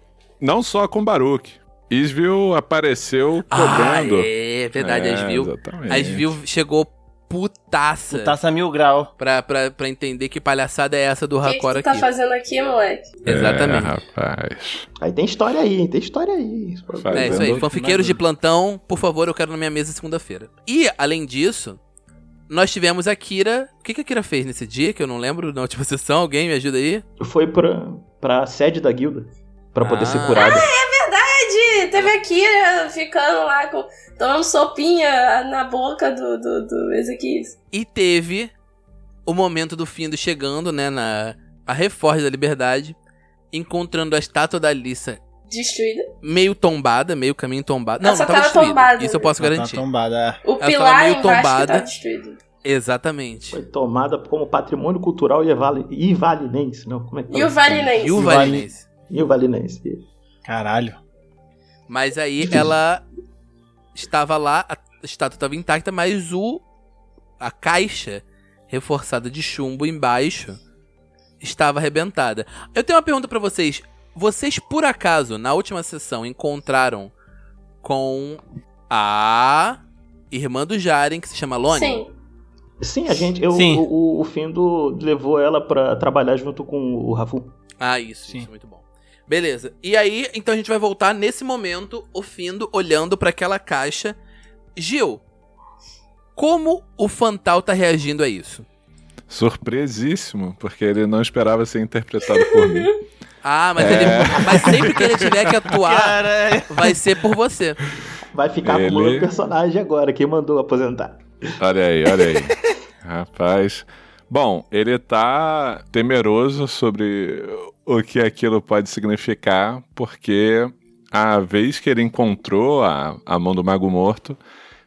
Não só com Baruch. Isvil apareceu Ah, cobrando. é verdade, a Asvil. Exatamente. A chegou putaça. Taça mil grau. Pra, pra, pra entender que palhaçada é essa do O que, que tu aqui. tá fazendo aqui, moleque? Exatamente. É, rapaz. Aí tem história aí, tem história aí. É isso aí, Fazendo- fanfiqueiros de plantão, por favor, eu quero na minha mesa segunda-feira. E, além disso, nós tivemos a Kira. O que, que a Kira fez nesse dia, que eu não lembro na última sessão? Alguém me ajuda aí? Foi pra, pra sede da guilda. Pra poder Ah. ser curada. Verdade! Teve aqui né, ficando lá com. tomando sopinha na boca do, do, do Ezequias. E teve o momento do Findo chegando, né, na a Reforja da Liberdade, encontrando a estátua da Alissa Destruída. meio tombada, meio caminho tombada. Não, Ela não tava tava destruída. tombada. Isso eu posso Ela tá garantir. tombada. O tava pilar meio tombada. tá destruído. Exatamente. Foi tomada como patrimônio cultural ivali- ivalinense. Não, como é que E o Valinense. E o Vale- Valinense. Ivalinense. Caralho. Mas aí ela estava lá, a estátua estava intacta, mas o a caixa reforçada de chumbo embaixo estava arrebentada. Eu tenho uma pergunta pra vocês. Vocês por acaso na última sessão encontraram com a irmã do Jaren que se chama Loni? Sim. Sim, a gente. Eu, Sim. O, o Findo levou ela pra trabalhar junto com o Rafu. Ah, isso, Sim. isso, muito bom. Beleza. E aí, então a gente vai voltar nesse momento, o Findo olhando pra aquela caixa. Gil, como o Fantal tá reagindo a isso? Surpresíssimo, porque ele não esperava ser interpretado por mim. Ah, mas, É. ele, mas sempre que ele tiver que atuar, Caralho. vai ser por você. Vai ficar Ele- acumulando personagem agora. Quem mandou aposentar? Olha aí, olha aí. Rapaz. Bom, ele tá temeroso sobre o que aquilo pode significar, porque a vez que ele encontrou a, a mão do Mago Morto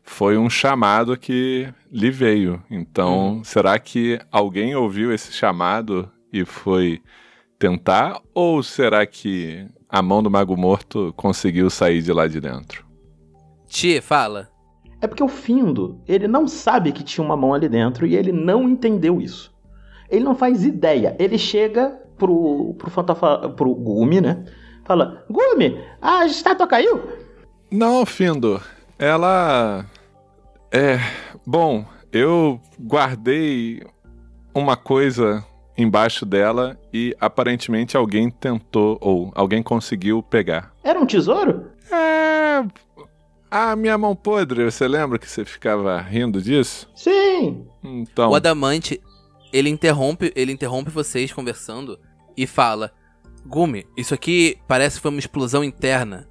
foi um chamado que lhe veio. Então, será que alguém ouviu esse chamado e foi tentar? Ou será que a mão do Mago Morto conseguiu sair de lá de dentro? Ti, fala. É porque o Findo, ele não sabe que tinha uma mão ali dentro e ele não entendeu isso. Ele não faz ideia. Ele chega pro, pro, fantafa, pro Gumi, né? Fala, Gumi, a estátua caiu? Não, Findo. Ela. É. Bom, eu guardei uma coisa embaixo dela e aparentemente alguém tentou, ou alguém conseguiu pegar. Era um tesouro? É. A minha mão podre, você lembra que você ficava rindo disso? Sim. Então. O Adamante, ele interrompe, ele interrompe vocês conversando e fala: Gumi, isso aqui parece que foi uma explosão interna.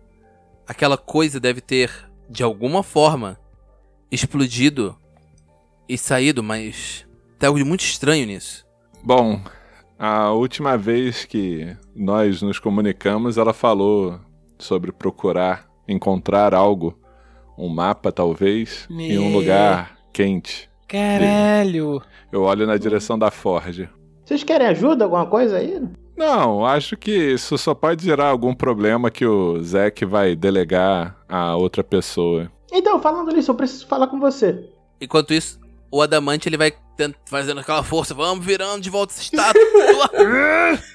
aquela coisa deve ter, de alguma forma, explodido e saído, mas tem algo de muito estranho nisso. Bom, a última vez que nós nos comunicamos, ela falou sobre procurar encontrar algo, um mapa talvez, em um Me- lugar quente. Caralho. Eu olho na direção da Forge. Vocês querem ajuda, alguma coisa aí? Não, acho que isso só pode gerar algum problema que o Zack vai delegar a outra pessoa. Então, falando nisso, eu preciso falar com você. Enquanto isso, o Adamante ele vai fazendo aquela força, vamos virando de volta essa estátua.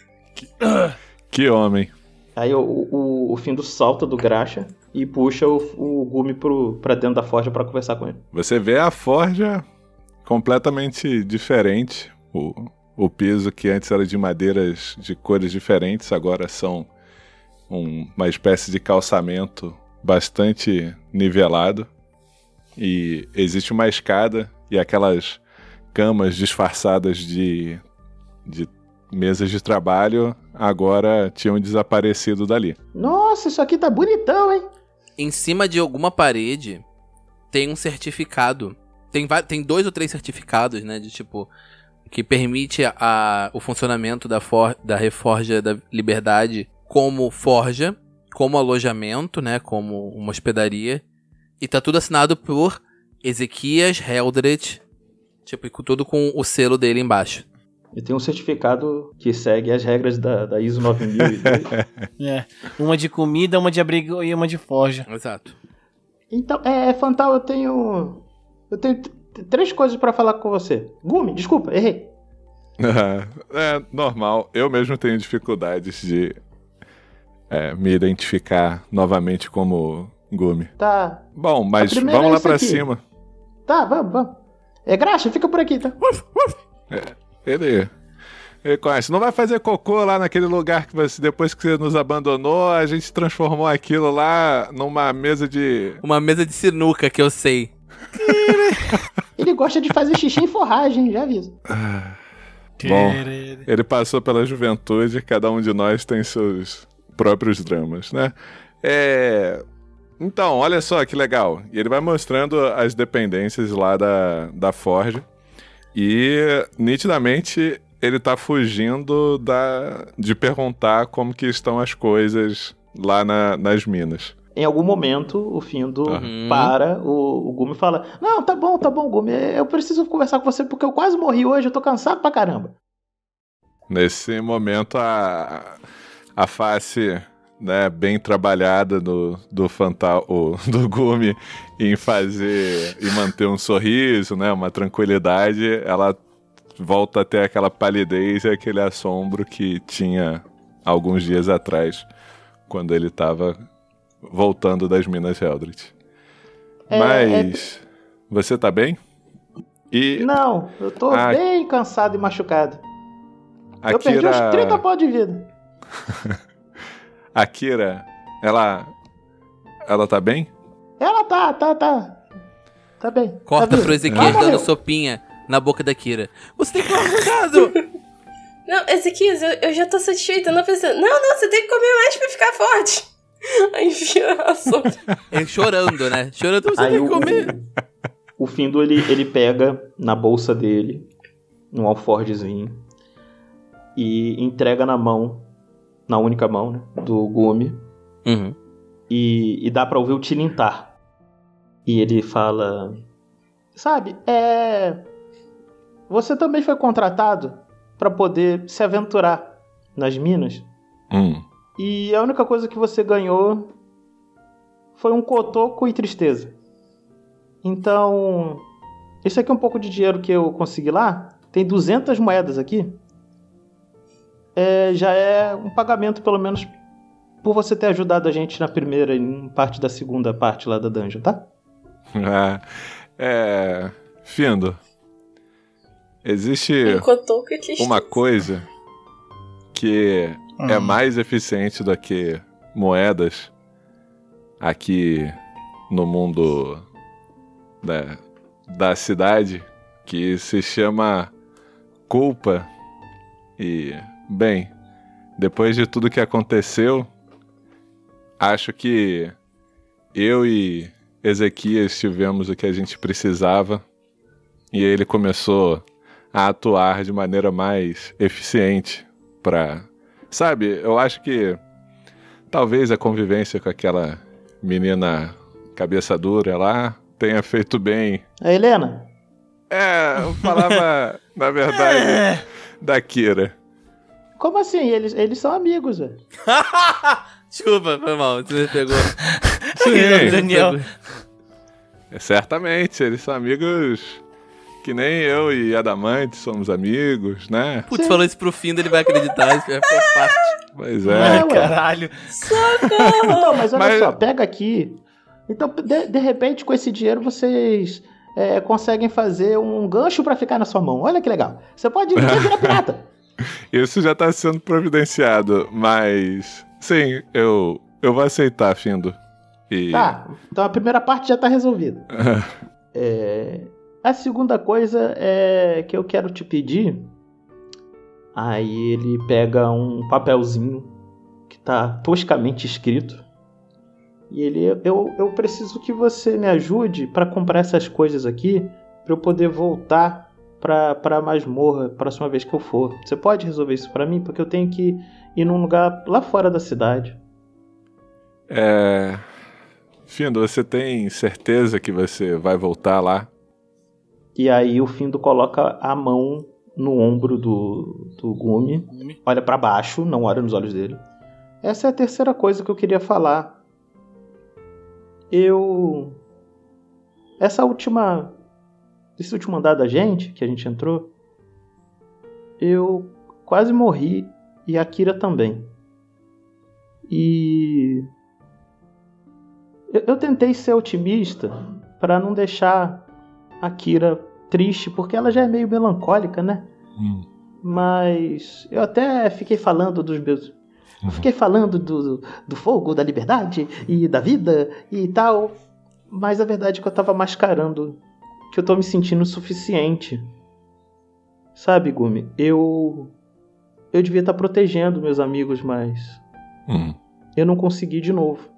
Que homem. Aí o, o, o Findo salta do graxa e puxa o, o Gumi pro, pra dentro da forja pra conversar com ele. Você vê a forja completamente diferente. O, o piso que antes era de madeiras de cores diferentes, agora são um- uma espécie de calçamento bastante nivelado. E existe uma escada e aquelas camas disfarçadas de, de mesas de trabalho agora tinham desaparecido dali. Nossa, isso aqui tá bonitão, hein? Em cima de alguma parede tem um certificado. Tem, tem dois ou três certificados, né? De tipo. Que permite a, o funcionamento da, for, da Reforja da Liberdade como forja, como alojamento, né? Como uma hospedaria. E tá tudo assinado por Ezequias Heldred. Tipo, tudo com o selo dele embaixo. E tem um certificado que segue as regras da, da ISO 9002. É. Uma de comida, uma de abrigo e uma de forja. Exato. então, é, Fantal, eu tenho. Eu tenho três coisas pra falar com você. Gumi, desculpa, errei. é normal. Eu mesmo tenho dificuldades de é, me identificar novamente como Gumi. Tá. Bom, mas primeira vamos é lá aqui. cima. Tá, vamos, vamos. É graxa, fica por aqui, tá? Ele, ele conhece. Não vai fazer cocô lá naquele lugar que você, depois que você nos abandonou, a gente transformou aquilo lá numa mesa de. Uma mesa de sinuca que eu sei. Ele gosta de fazer xixi em forragem, já aviso. Bom, ele passou pela juventude, cada um de nós tem seus próprios dramas, né? É. Então, olha só que legal. E ele vai mostrando as dependências lá da, da Forge. E nitidamente ele tá fugindo da, de perguntar como que estão as coisas lá na- nas minas. Em algum momento, o Findo Uhum. para, o, o Gumi fala: Não, tá bom, tá bom, Gumi. Eu preciso conversar com você porque eu quase morri hoje, eu tô cansado pra caramba. Nesse momento, a, a face né, bem trabalhada do, do Fantal, do Gumi em fazer e manter um sorriso, né, uma tranquilidade, ela volta a ter aquela palidez e aquele assombro que tinha alguns dias atrás, quando ele estava voltando das Minas Eldritch. É, Mas você tá bem? E Não, eu tô Ah. bem cansado e machucado. Eu perdi Akira... uns 30 pau de vida. A Kira, ela. Ela tá bem? Ela tá, tá, tá. Tá bem. Corta tá pro Ah, Ezequias dando morreu. sopinha na boca da Kira. Você tem que tomar cuidado! Não, Ezequias, eu, eu já tô satisfeita. Não pensando, não, não, você tem que comer mais pra ficar forte. Aí enfia a sopa. Ele chorando, né? Chorando, você Aí tem o, que comer. o Findo, ele, ele pega na bolsa dele um alforgezinho e entrega na mão, na única mão, né, do Gumi, Uhum. e, e dá pra ouvir o tilintar. E ele fala: Sabe, é. Você também foi contratado pra poder se aventurar nas minas. Hum. E a única coisa que você ganhou foi um cotoco e tristeza. Então, isso aqui é um pouco de dinheiro que eu consegui lá. Tem 200 moedas aqui. É, já é um pagamento, pelo menos, por você ter ajudado a gente na primeira e em parte da segunda parte lá da dungeon, tá? Ah, é. Findo. Existe uma coisa que é Hum. mais eficiente do que moedas aqui no mundo da, da cidade que se chama culpa. E, bem, depois de tudo que aconteceu, acho que eu e Ezequias tivemos o que a gente precisava e ele começou a atuar de maneira mais eficiente para, sabe? Eu acho que talvez a convivência com aquela menina cabeça dura lá tenha feito bem. A Helena? É, eu falava, na verdade, da Kira. Como assim? Eles, eles são amigos, velho. Desculpa, foi mal. Você me pegou. Sim, Daniel. É, certamente, eles são amigos que nem eu e Adamante somos amigos, né? Putz, falou isso pro fim, ele vai acreditar. Isso vai fazer parte. Pois É, ué. Caralho. Não, mas olha Mas- só, pega aqui. Então, de, de repente, com esse dinheiro, vocês é, conseguem fazer um gancho pra ficar na sua mão. Olha que legal. Você pode virar pirata. Isso já tá sendo providenciado, mas. Sim, eu. Eu vou aceitar, Findo. E. Tá, então a primeira parte já tá resolvida. É, a segunda coisa é que eu quero te pedir. Aí ele pega um papelzinho que tá toscamente escrito. E ele, eu, eu preciso que você me ajude para comprar essas coisas aqui para eu poder voltar pra, pra masmorra a próxima vez que eu for. Você pode resolver isso para mim? Porque eu tenho que ir num lugar lá fora da cidade. É. Findo, você tem certeza que você vai voltar lá? E aí o Findo coloca a mão no ombro do, do Gumi, olha pra baixo, não olha nos olhos dele. Essa é a terceira coisa que eu queria falar. Eu. Essa última. Esse último andar da gente, que a gente entrou, eu quase morri e a Kira também. E. Eu, eu tentei ser otimista para não deixar a Kira triste, porque ela já é meio melancólica, né? Mas eu até fiquei falando dos meus. Eu fiquei falando do, do fogo, da liberdade e da vida e tal. Mas a verdade é que eu tava mascarando que eu tô me sentindo suficiente. Sabe, Gumi? Eu. Eu devia estar protegendo meus amigos, mas. Hum. Eu não consegui de novo.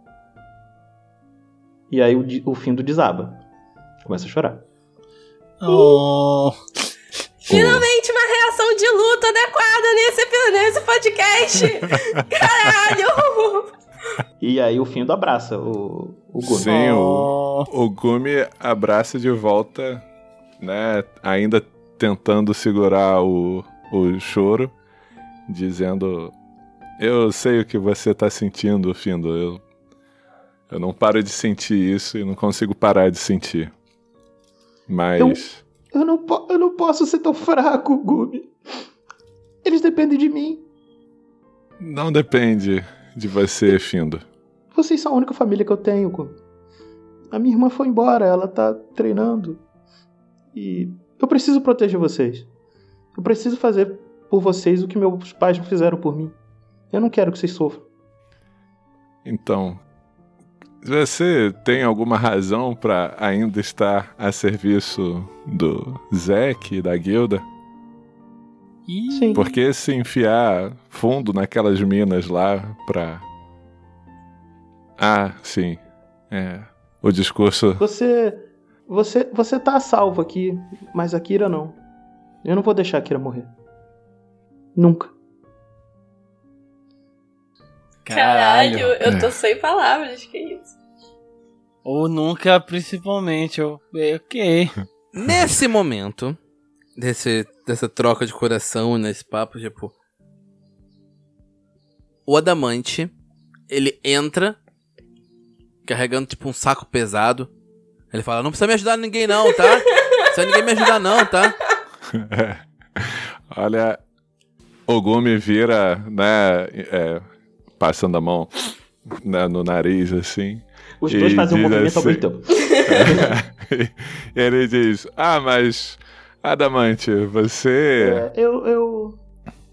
E aí o, o fim do desaba. Começa a chorar. Oh. Finalmente uma reação de luta adequada nesse, nesse podcast. Caralho! E aí o Findo abraça o, o Gumi. Sim, o, o Gumi abraça de volta, né? Ainda tentando segurar o, o choro, dizendo: Eu sei o que você tá sentindo, Findo. Eu, eu não paro de sentir isso e não consigo parar de sentir. Mas. Eu não, po- eu não posso ser tão fraco, Gumi. Eles dependem de mim. Não depende de você, Findo. Vocês são a única família que eu tenho. A minha irmã foi embora, ela tá treinando. E eu preciso proteger vocês. Eu preciso fazer por vocês o que meus pais não fizeram por mim. Eu não quero que vocês sofram. Então, você tem alguma razão pra ainda estar a serviço do Zek e da guilda? Sim. Porque se enfiar fundo naquelas minas lá pra. Ah, sim. É. O discurso. Você. Você. Você tá a salvo aqui, mas a Kira não. Eu não vou deixar a Kira morrer. Nunca. Caralho, eu É. tô sem palavras, que isso. Ou nunca, principalmente. Eu, é, ok. Nesse momento, desse, dessa troca de coração, nesse papo, tipo. O Adamante, ele entra carregando, tipo, um saco pesado. Ele fala: Não precisa me ajudar ninguém, não, tá? Não precisa ninguém me ajudar, não, tá? Olha. O Gumi vira, né? é, passando a mão né, no nariz, assim. Os dois fazem um movimento ao assim- mesmo tempo. e ele diz: Ah, mas. Adamante, você. É, eu, eu.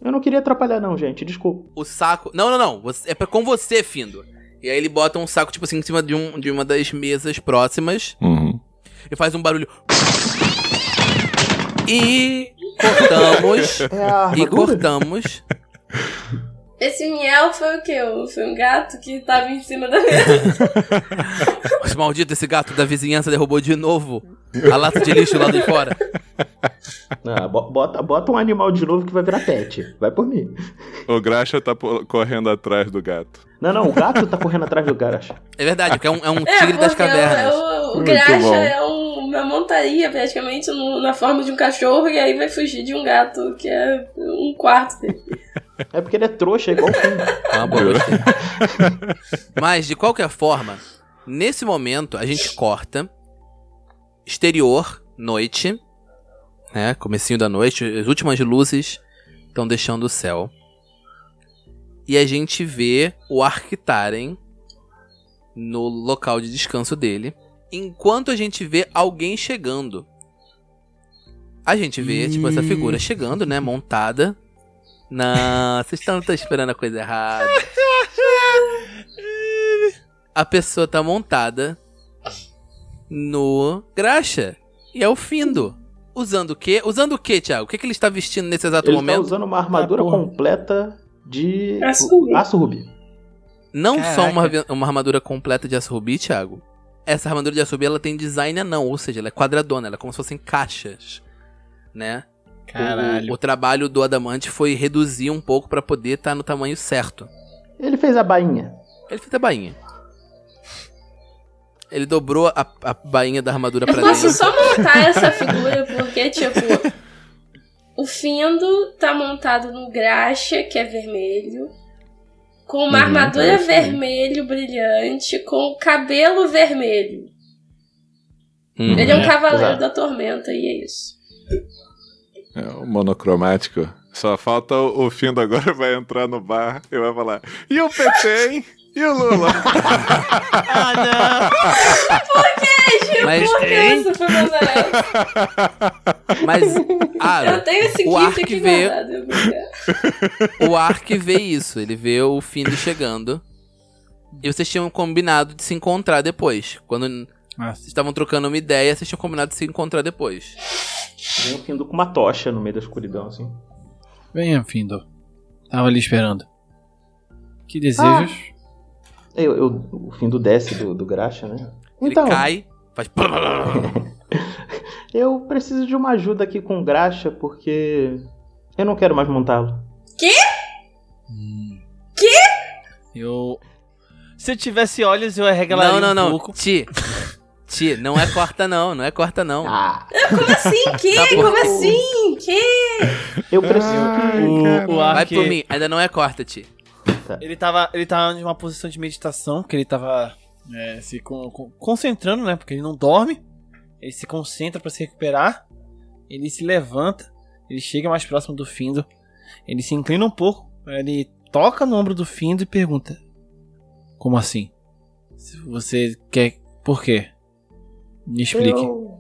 Eu não queria atrapalhar, não, gente. Desculpa. O saco. Não, não, não. É pra, com você, Findo. E aí ele bota um saco, tipo assim, em cima de, um, de uma das mesas próximas. Uhum. E faz um barulho. E cortamos. É a e cortamos Esse miel foi o quê? Foi um gato que tava em cima da mesa. Mas maldito, esse gato da vizinhança derrubou de novo a lata de lixo lá de fora. Ah, bo- bota, bota um animal de novo que vai virar pet. Vai por mim. O Graxa tá correndo atrás do gato. Não, não, o gato tá correndo atrás do Garacha. É verdade, porque é um, é um É, tigre das porque cavernas. o, o, o Muito graxa bom. é um- uma montaria praticamente no- na forma de um cachorro e aí vai fugir de um gato que é um quarto dele. É porque ele é trouxa, igual o. É uma boa. Mas, de qualquer forma, nesse momento a gente corta exterior, noite, né? Comecinho da noite, as últimas luzes estão deixando o céu. E a gente vê o Arctaren no local de descanso dele, enquanto a gente vê alguém chegando. A gente vê, tipo, essa figura chegando, né? Montada. Não, vocês estão estão esperando a coisa errada. A pessoa tá montada no graxa. E é o Findo. Usando o quê? Usando o quê, Thiago? O que, que ele está vestindo nesse exato Ele tá momento? usando uma armadura Ah, completa de Aço rubi. aço rubi. Não só Caraca. uma, arvi- uma armadura completa de aço rubi, Thiago. Essa armadura de aço rubi, ela tem design anão. Ou seja, ela é quadradona. Ela é como se fossem caixas. Né? O- Caralho. O, trabalho do Adamante foi reduzir um pouco pra poder estar no tamanho certo. Ele fez a bainha. Ele fez a bainha. Ele dobrou a, a bainha da armadura Eu pra posso dentro. só montar essa figura porque, tipo, o Findo tá montado no graxa, que é vermelho, com uma Uhum, armadura é aí. vermelho brilhante, com cabelo vermelho. Hum. Ele é um É, cavaleiro exato. da tormenta e é isso. É o monocromático. Só falta o, o Findo agora vai entrar no bar e vai falar: E o PT, hein? E o Lula? Ah, Mas, Por que isso foi mas Aro, Eu tenho esse o Ark aqui vê- o Ark vê isso. Ele vê o Findo chegando. E vocês tinham combinado de se encontrar depois. Quando vocês estavam trocando uma ideia, vocês tinham combinado de se encontrar depois. Vem o Findo com uma tocha no meio da escuridão, assim. Venha, Findo. Tava ali esperando. Que desejos? Eu, eu- o Findo desce do, do graxa, né? Então, Ele cai, faz. eu preciso de uma ajuda aqui com o graxa, porque eu não quero mais montá-lo. Hum. Eu. Se eu tivesse olhos, eu arregalaria Não, não, um não. pouco. Ti. Ti, não é corta, não. Não é corta, não. Ah, Como assim? Que? Tá. Como assim? Que? eu preciso Ai, que... O, o Vai por mim. Ainda não é corta, Ti. ele tava, ele tava em uma posição de meditação, que ele tava é, se con- con- concentrando, né? Porque ele não dorme. Ele se concentra pra se recuperar. Ele se levanta. Ele chega mais próximo do Findo. Ele se inclina um pouco. Ele toca no ombro do Findo e pergunta: Como assim? Se você quer. Por quê? Me explique. Eu...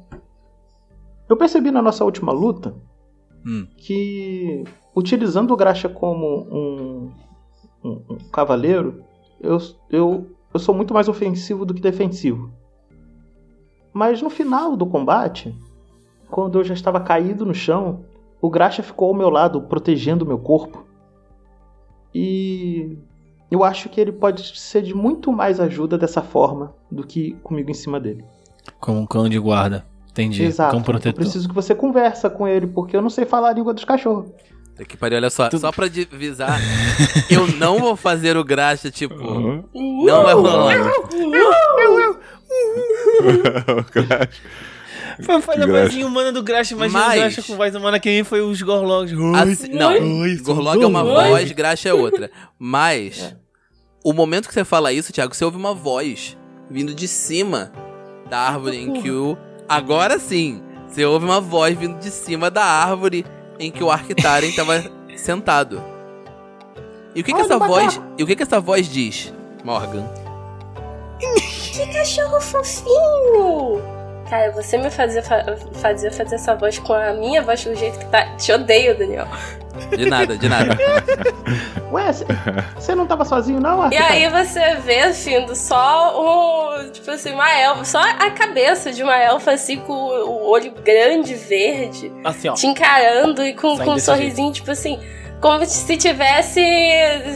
eu percebi na nossa última luta Hum. que, utilizando o graxa como um, um- um cavaleiro, eu, eu, eu sou muito mais ofensivo do que defensivo. Mas no final do combate, quando eu já estava caído no chão, o graxa ficou ao meu lado, protegendo o meu corpo. E eu acho que ele pode ser de muito mais ajuda dessa forma do que comigo em cima dele. Como um cão de guarda. Entendi. Exato. Cão Eu protetor. preciso que você conversa com ele, porque eu não sei falar a língua dos cachorros. Que pariu, olha só. Tu- Só pra avisar, eu não vou fazer o graxa, tipo. Uhum. Não vai rolar. o Graxa. Foi, foi a vozinha humana do Graxa, mas, Mas- o Graxa com voz humana que nem foi os Gorlogs. Assim- não, Oi, Gorlog é uma voz, graxa é outra. Mas, o momento que você fala isso, Thiago, você ouve uma voz vindo de cima da árvore em que o. Agora sim! Você ouve uma voz vindo de cima da árvore em que o Arctaren tava sentado. E o que, que essa voz. E o que, que essa voz diz, Morgan? Que cachorro fofinho! Cara, você me fazia, fa fazia fazer essa voz com a minha voz do jeito que tá. Te odeio, Daniel. De nada, de nada. Ué, você não tava sozinho, não? E aí você vê, Findo, só um. Tipo assim, uma elfa. Só a cabeça de uma elfa, assim, com o olho grande, verde, Assim, ó. te encarando e com, com um sorrisinho, tipo assim. como se tivesse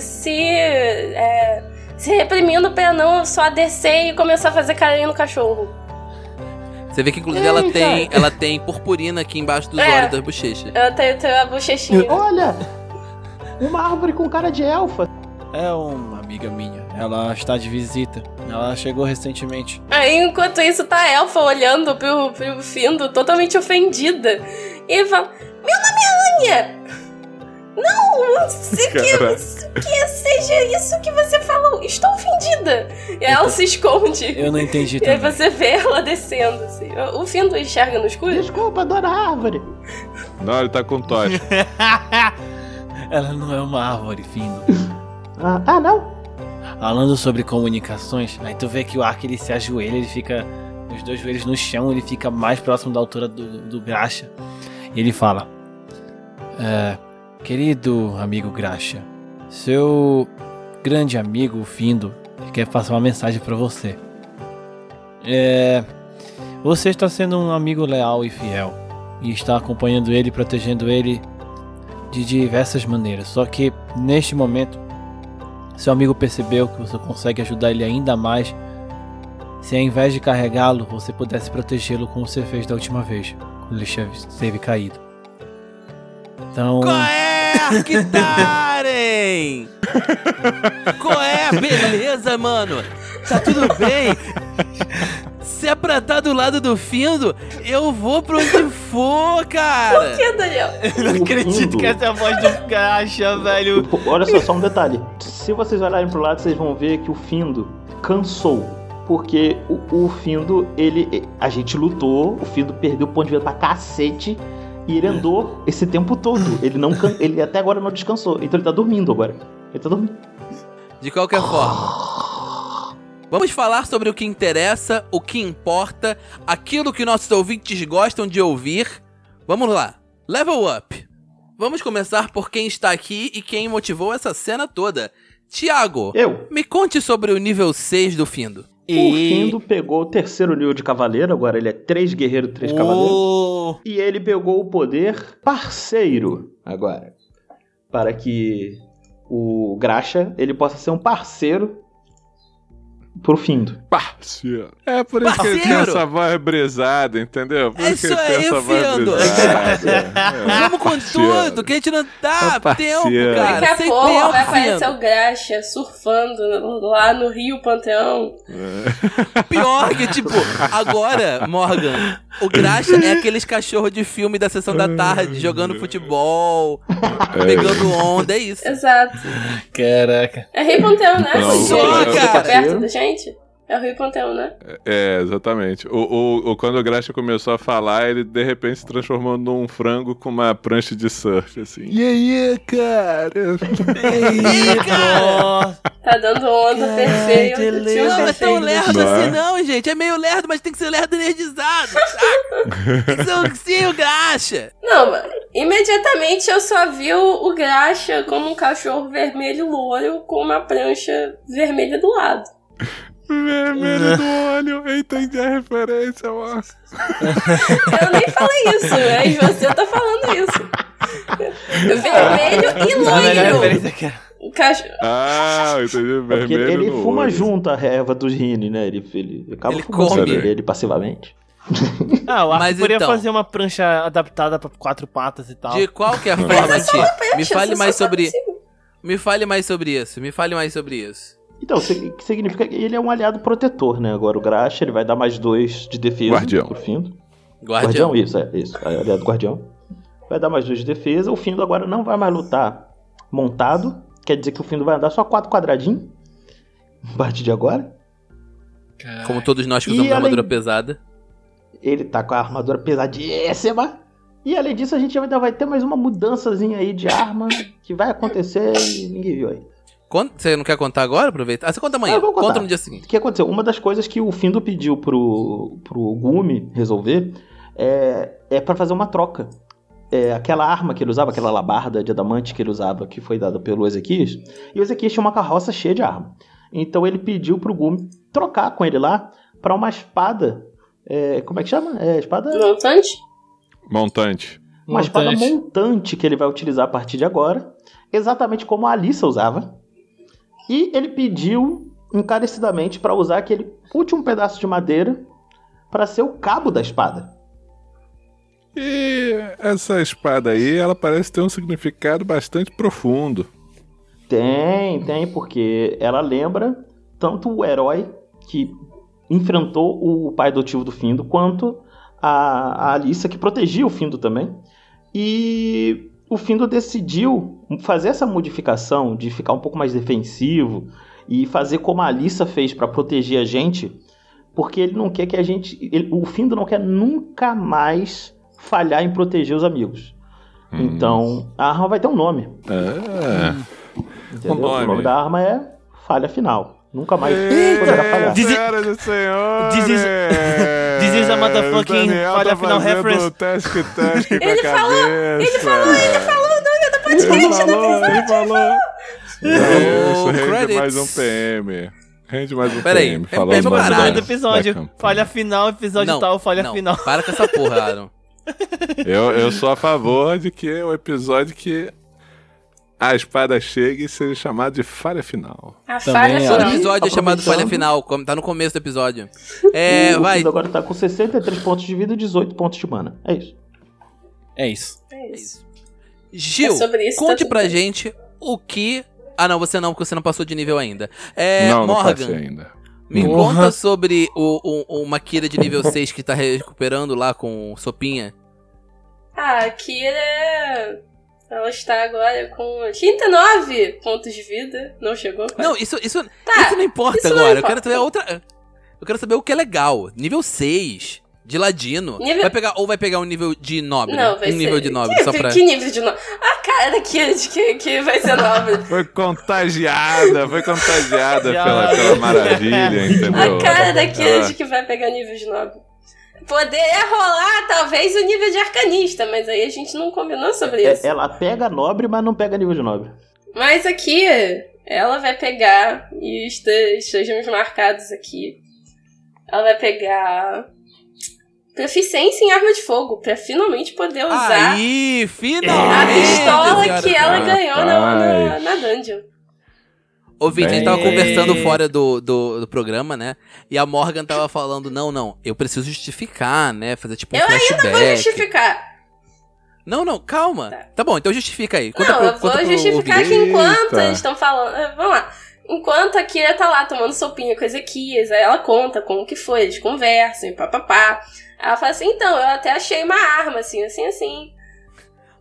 se, é, se reprimindo pra não só descer e começar a fazer carinho no cachorro. Você vê que inclusive ela tem, ela tem purpurina aqui embaixo dos É. olhos das bochechas. Eu tenho, tenho a bochechinha. Olha! Uma árvore com cara de elfa. É uma amiga minha. Ela está de visita. Ela chegou recentemente. Aí, enquanto isso, tá a Elfa olhando pro, pro Findo, totalmente ofendida. E ele fala: Meu nome é Anya! Não, se que, que seja isso que você falou, estou ofendida! E ela se esconde. Eu não entendi E aí também. você vê ela descendo, assim. O Findo enxerga no escuro? Desculpa, dona árvore. Não, ele tá com tocha. Ela não é uma árvore, Findo. Ah, ah, não. Falando sobre comunicações, aí tu vê que o Ark ele se ajoelha, ele fica com os dois joelhos no chão, ele fica mais próximo da altura do, do Graxa. E ele fala: "É, Querido amigo Graxa, seu grande amigo Findo quer passar uma mensagem pra você. É, você está sendo um amigo leal e fiel e está acompanhando ele, protegendo ele de diversas maneiras. Só que neste momento seu amigo percebeu que você consegue ajudar ele ainda mais se ao invés de carregá-lo, você pudesse protegê-lo como você fez da última vez, quando ele esteve caído. Então, Qual é, Arquitaren? Qual é? Beleza, mano? Tá tudo bem? Se é pra estar do lado do Findo, eu vou pra onde for, cara. Por que, Daniel? eu não O acredito Findo- que essa é a voz do Graxa, velho. Olha só, só um detalhe. Se vocês olharem pro lado, vocês vão ver que o Findo cansou. Porque o, o Findo, ele. A gente lutou, o Findo perdeu o ponto de vida pra cacete. E ele andou esse tempo todo. Ele não ele até agora não descansou. Então ele tá dormindo agora. Ele tá dormindo. De qualquer forma, vamos falar sobre o que interessa, o que importa, aquilo que nossos ouvintes gostam de ouvir. Vamos lá, level up. Vamos começar por quem está aqui e quem motivou essa cena toda. Tiago, Eu. me conte sobre o nível 6 do Findo. O Findo pegou o terceiro nível de cavaleiro, agora ele é três guerreiro, três cavaleiros. Oh, E ele pegou o poder parceiro agora. Para que o Graxa ele possa ser um parceiro pro Findo. Parceiro. É por isso que ele tem Parceiro. essa voz brisada, entendeu? Por É isso que isso ele tem aí, essa voz Findo. brisada. É, Vamos com parceiro. tudo, que a gente não dá É parceiro. tempo, cara. Daqui a Sem pouco tempo, vai aparecer Findo. o Graxa surfando lá no Rio Panteão. Pior que, tipo, agora, Morgan, o Graxa é aqueles cachorros de filme da sessão da tarde, jogando futebol, pegando onda, é isso. Exato. caraca. É Rio Panteão, né? Não, só, cara. perto da gente? É o Rio Panteão, né? É, exatamente. O, o, o- quando o Graxa começou a falar, ele de repente se transformou num frango com uma prancha de surf, assim. E aí, cara? Ih, cara! Nossa, Tá dando onda perfeita. tio lindo. Não é tão lerdo Não é? assim, não, gente. É meio lerdo, mas tem que ser lerdo energizado, saca? Tem que ser o- sim, o Graxa. Não, mas imediatamente eu só vi o, o Graxa como um cachorro vermelho louro com uma prancha vermelha do lado. Vermelho do olho. Eu entendi a referência, mano. Eu nem falei isso, mas você tá falando isso. Vermelho e loiro. que é. O cachorro. Ah, eu entendi É porque vermelho ele fuma olho. junto a erva dos Rini, né? Ele, ele acaba Ele fumando come. sobre ele passivamente. Ah, o Mas poderia então. fazer uma prancha adaptada pra quatro patas e tal. De qualquer forma, é me fale mais sobre. Me fale mais sobre isso. Me fale mais sobre isso. Então, que significa que ele é um aliado protetor, né? Agora o Graxa, ele vai dar mais dois de defesa Guardião. pro Findo. Guardião. Guardião, isso, é, isso. é, Aliado guardião. Vai dar mais dois de defesa. O Findo agora não vai mais lutar montado. Quer dizer que o Findo vai andar só quatro quadradinhos. A partir de agora. Como todos nós que usamos além- armadura pesada. Ele tá com a armadura pesadíssima. E além disso, a gente ainda vai ter mais uma mudançazinha aí de arma que vai acontecer e ninguém viu aí. Conta- Você não quer contar agora? Aproveita. Ah, você conta amanhã. Ah, eu vou contar. Conta no dia seguinte. O que aconteceu? Uma das coisas que o Findo pediu pro, pro Gumi resolver é, é para fazer uma troca. É, aquela arma que ele usava, aquela labarda de adamante que ele usava, que foi dada pelo Ezequias, e o Ezequias tinha uma carroça cheia de arma. Então ele pediu pro Gumi trocar com ele lá para uma espada. é, como é que chama? É, espada. Montante? Montante. Uma espada Montante. montante que ele vai utilizar a partir de agora. exatamente como a Alissa usava. E ele pediu encarecidamente para usar aquele último pedaço de madeira para ser o cabo da espada. E essa espada aí, ela parece ter um significado bastante profundo. Tem, tem, porque ela lembra tanto o herói que enfrentou o pai adotivo do Findo, quanto a, a Alissa que protegia o Findo também. E o Findo decidiu fazer essa modificação de ficar um pouco mais defensivo e fazer como a Alissa fez para proteger a gente, porque ele não quer que a gente. ele- o Findo não quer nunca mais falhar em proteger os amigos. Hum. Então, a arma vai ter um nome. É. Entendeu? Nome. O nome da arma é Falha Final. Nunca mais Eita, Senhoras e senhores! This is- this is a motherfucking falha tá final reference. com a Ele falou, ele falou, ele falou o nome do Ele podcast no falou, ele falou. Isso, rende credits. mais um PM. Rende mais um Peraí, PM. falando PM Nome do episódio. Falha final, episódio Não, tal, falha não, final. Para com essa porra, Aaron. Eu, eu sou a favor de que o episódio que a espada chegue seja chamado de falha final. A Também falha. Todo final. episódio é chamado Aproveitando. falha final, como tá no começo do episódio. É, o vai. Agora tá com 63 pontos de vida e 18 pontos de mana. É isso. É isso. É isso. Gil, É isso, conte tá pra bem. gente o que. Ah, não, você não, porque você não passou de nível ainda. É, não, não Morgan, passei ainda. me conta sobre o, o, uma Kira de nível 6 que tá recuperando lá com sopinha. Ah, a Kira. Ela está agora com 39 pontos de vida. Não chegou? Não, isso, isso, Tá, isso não importa isso não agora. Eu importa. quero saber outra. Eu quero saber o que é legal. Nível 6. De ladino. Nível- Vai pegar, ou vai pegar um nível de nobre? Não, vai um ser. nível de nobre, que, só pra. que nível de nobre? A cara de que, que vai ser nobre. Foi contagiada, foi contagiada pela, pela maravilha, entendeu? A cara da de que vai pegar nível de nobre. Poderia rolar, talvez, o nível de arcanista, mas aí a gente não combinou sobre É- isso. ela pega nobre, mas não pega nível de nobre. Mas aqui, ela vai pegar, e este- estejamos marcados aqui, ela vai pegar proficiência em arma de fogo, pra finalmente poder usar Aí, a finalmente! pistola senhora. que ela ganhou na, na, na dungeon. Ouvinte, a gente tava conversando fora do, do, do programa, né? E a Morgan tava falando, não, não, eu preciso justificar, né? Fazer tipo um Eu flashback. Vou justificar. Não, não, calma. Tá. Tá, bom, então justifica aí. Conta não, pro, eu vou pro justificar que enquanto Eita. eles estão falando. eh, Vamos lá. Enquanto a Kira tá lá tomando sopinha com Ezequias, aí ela conta como que foi, eles conversam e papapá. Aí ela fala assim, então, eu até achei uma arma, assim, assim, assim.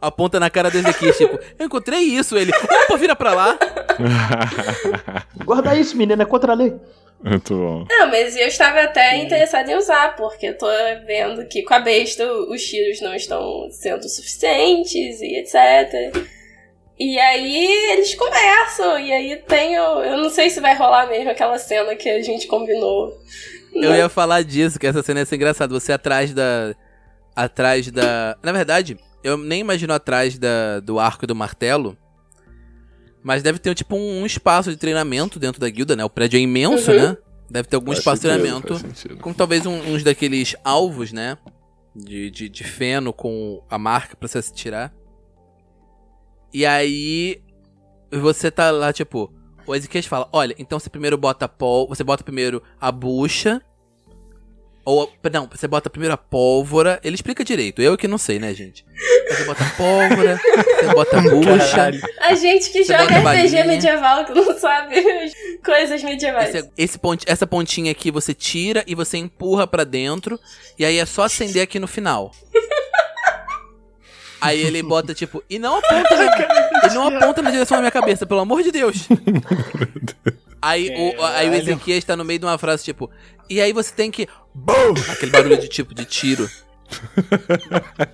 Aponta na cara do Ezequiel, tipo, eu encontrei isso. Ele, opa, vira pra lá. Guarda isso, menina, é contra a lei. Muito bom. Não, mas eu estava até interessada em usar, porque eu tô vendo que com a besta os tiros não estão sendo suficientes e etc. E aí eles conversam, e aí tem o. Eu não sei se vai rolar mesmo aquela cena que a gente combinou. Eu ia falar disso, que essa cena ia ser engraçada. Você atrás da. Atrás da. Na verdade, eu nem imagino atrás da, do arco e do martelo. Mas deve ter tipo um, um espaço de treinamento dentro da guilda, né? O prédio é imenso, Uhum. né? Deve ter algum Faz espaço de treinamento. Com talvez um- uns daqueles alvos, né? De, de, de feno com a marca pra você se tirar. E aí. Você tá lá, tipo. O Ezequiel fala: Olha, então você primeiro bota pol. Você bota primeiro a bucha. Ou. Não, você bota primeiro a pólvora. Ele explica direito. Eu que não sei, né, gente? Você bota a pólvora, você bota a bucha. A gente que joga RPG balinha. medieval que não sabe as coisas medievais. Esse, esse ponti- essa pontinha aqui você tira e você empurra pra dentro. E aí é só acender aqui no final. Aí ele bota tipo. E não aponta na, e não aponta na direção da minha cabeça, pelo amor de Deus. Aí o, aí o. Ezequiel está no meio de uma frase tipo. E aí você tem que. BUM! Aquele barulho de tipo de tiro.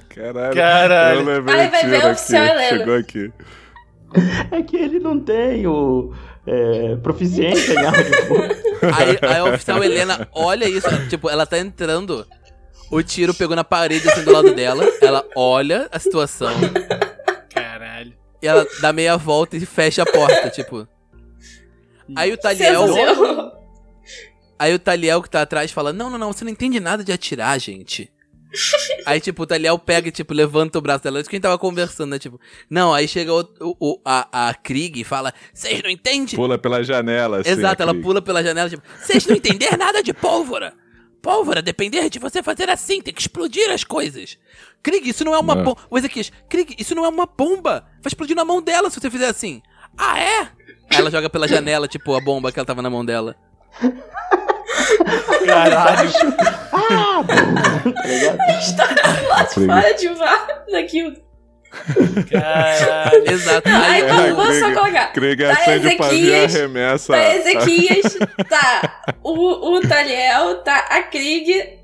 Caralho. Caralho. Eu Aí vai ver o oficial Helena. Chegou aqui. É que ele não tem o é, proficiência em arma de fogo. Aí, aí a oficial Helena olha isso, tipo, ela tá entrando, o tiro pegou na parede assim do lado dela, ela olha a situação Caralho. e ela dá meia volta e fecha a porta, tipo. Aí o Taliel, aí o Taliel que tá atrás fala: "Não, não, não, você não entende nada de atirar, gente. Aí, tipo, o Taliel pega e, tipo, levanta o braço dela. Isso que a gente tava conversando, né? Tipo, não, aí chega o, o- a, a Krieg e fala: Vocês não entendem? Pula pela janela, assim. Exato, ela pula pela janela, tipo, vocês não entender nada de pólvora. Pólvora depender de você fazer assim, tem que explodir as coisas. Krieg, isso não é uma bomba. O Ezequias, Krieg, isso não é uma bomba. Vai explodir na mão dela se você fizer assim. Ah, é? Aí ela joga pela janela, tipo, a bomba que ela tava na mão dela. Caralho. Ah, tá ligado? História lá de fora de daquilo. Caralho. Exato. Aí vamos, vamos só colocar. Krieg Tá o Ezequias, arremessa. Tá Ezequias, tá o, o Taliel, tá a Krieg,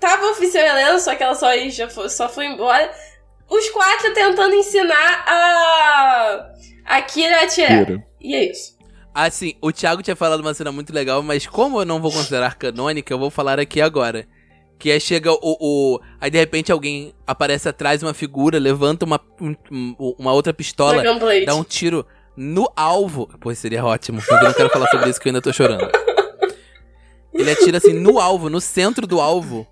tava a oficial Helena, só que ela só, já foi, só foi embora. Os quatro tentando ensinar a, a Kira a atirar. Kira. E é isso. assim, o Thiago tinha falado uma cena muito legal, mas como eu não vou considerar canônica, eu vou falar aqui agora. Que é chega o, o. Aí de repente alguém aparece atrás, uma figura, levanta uma, um- um- uma outra pistola, Dragon dá um tiro no alvo. Pô, seria ótimo. Mas eu não quero falar sobre isso que eu ainda tô chorando. Ele atira assim no alvo, no centro do alvo.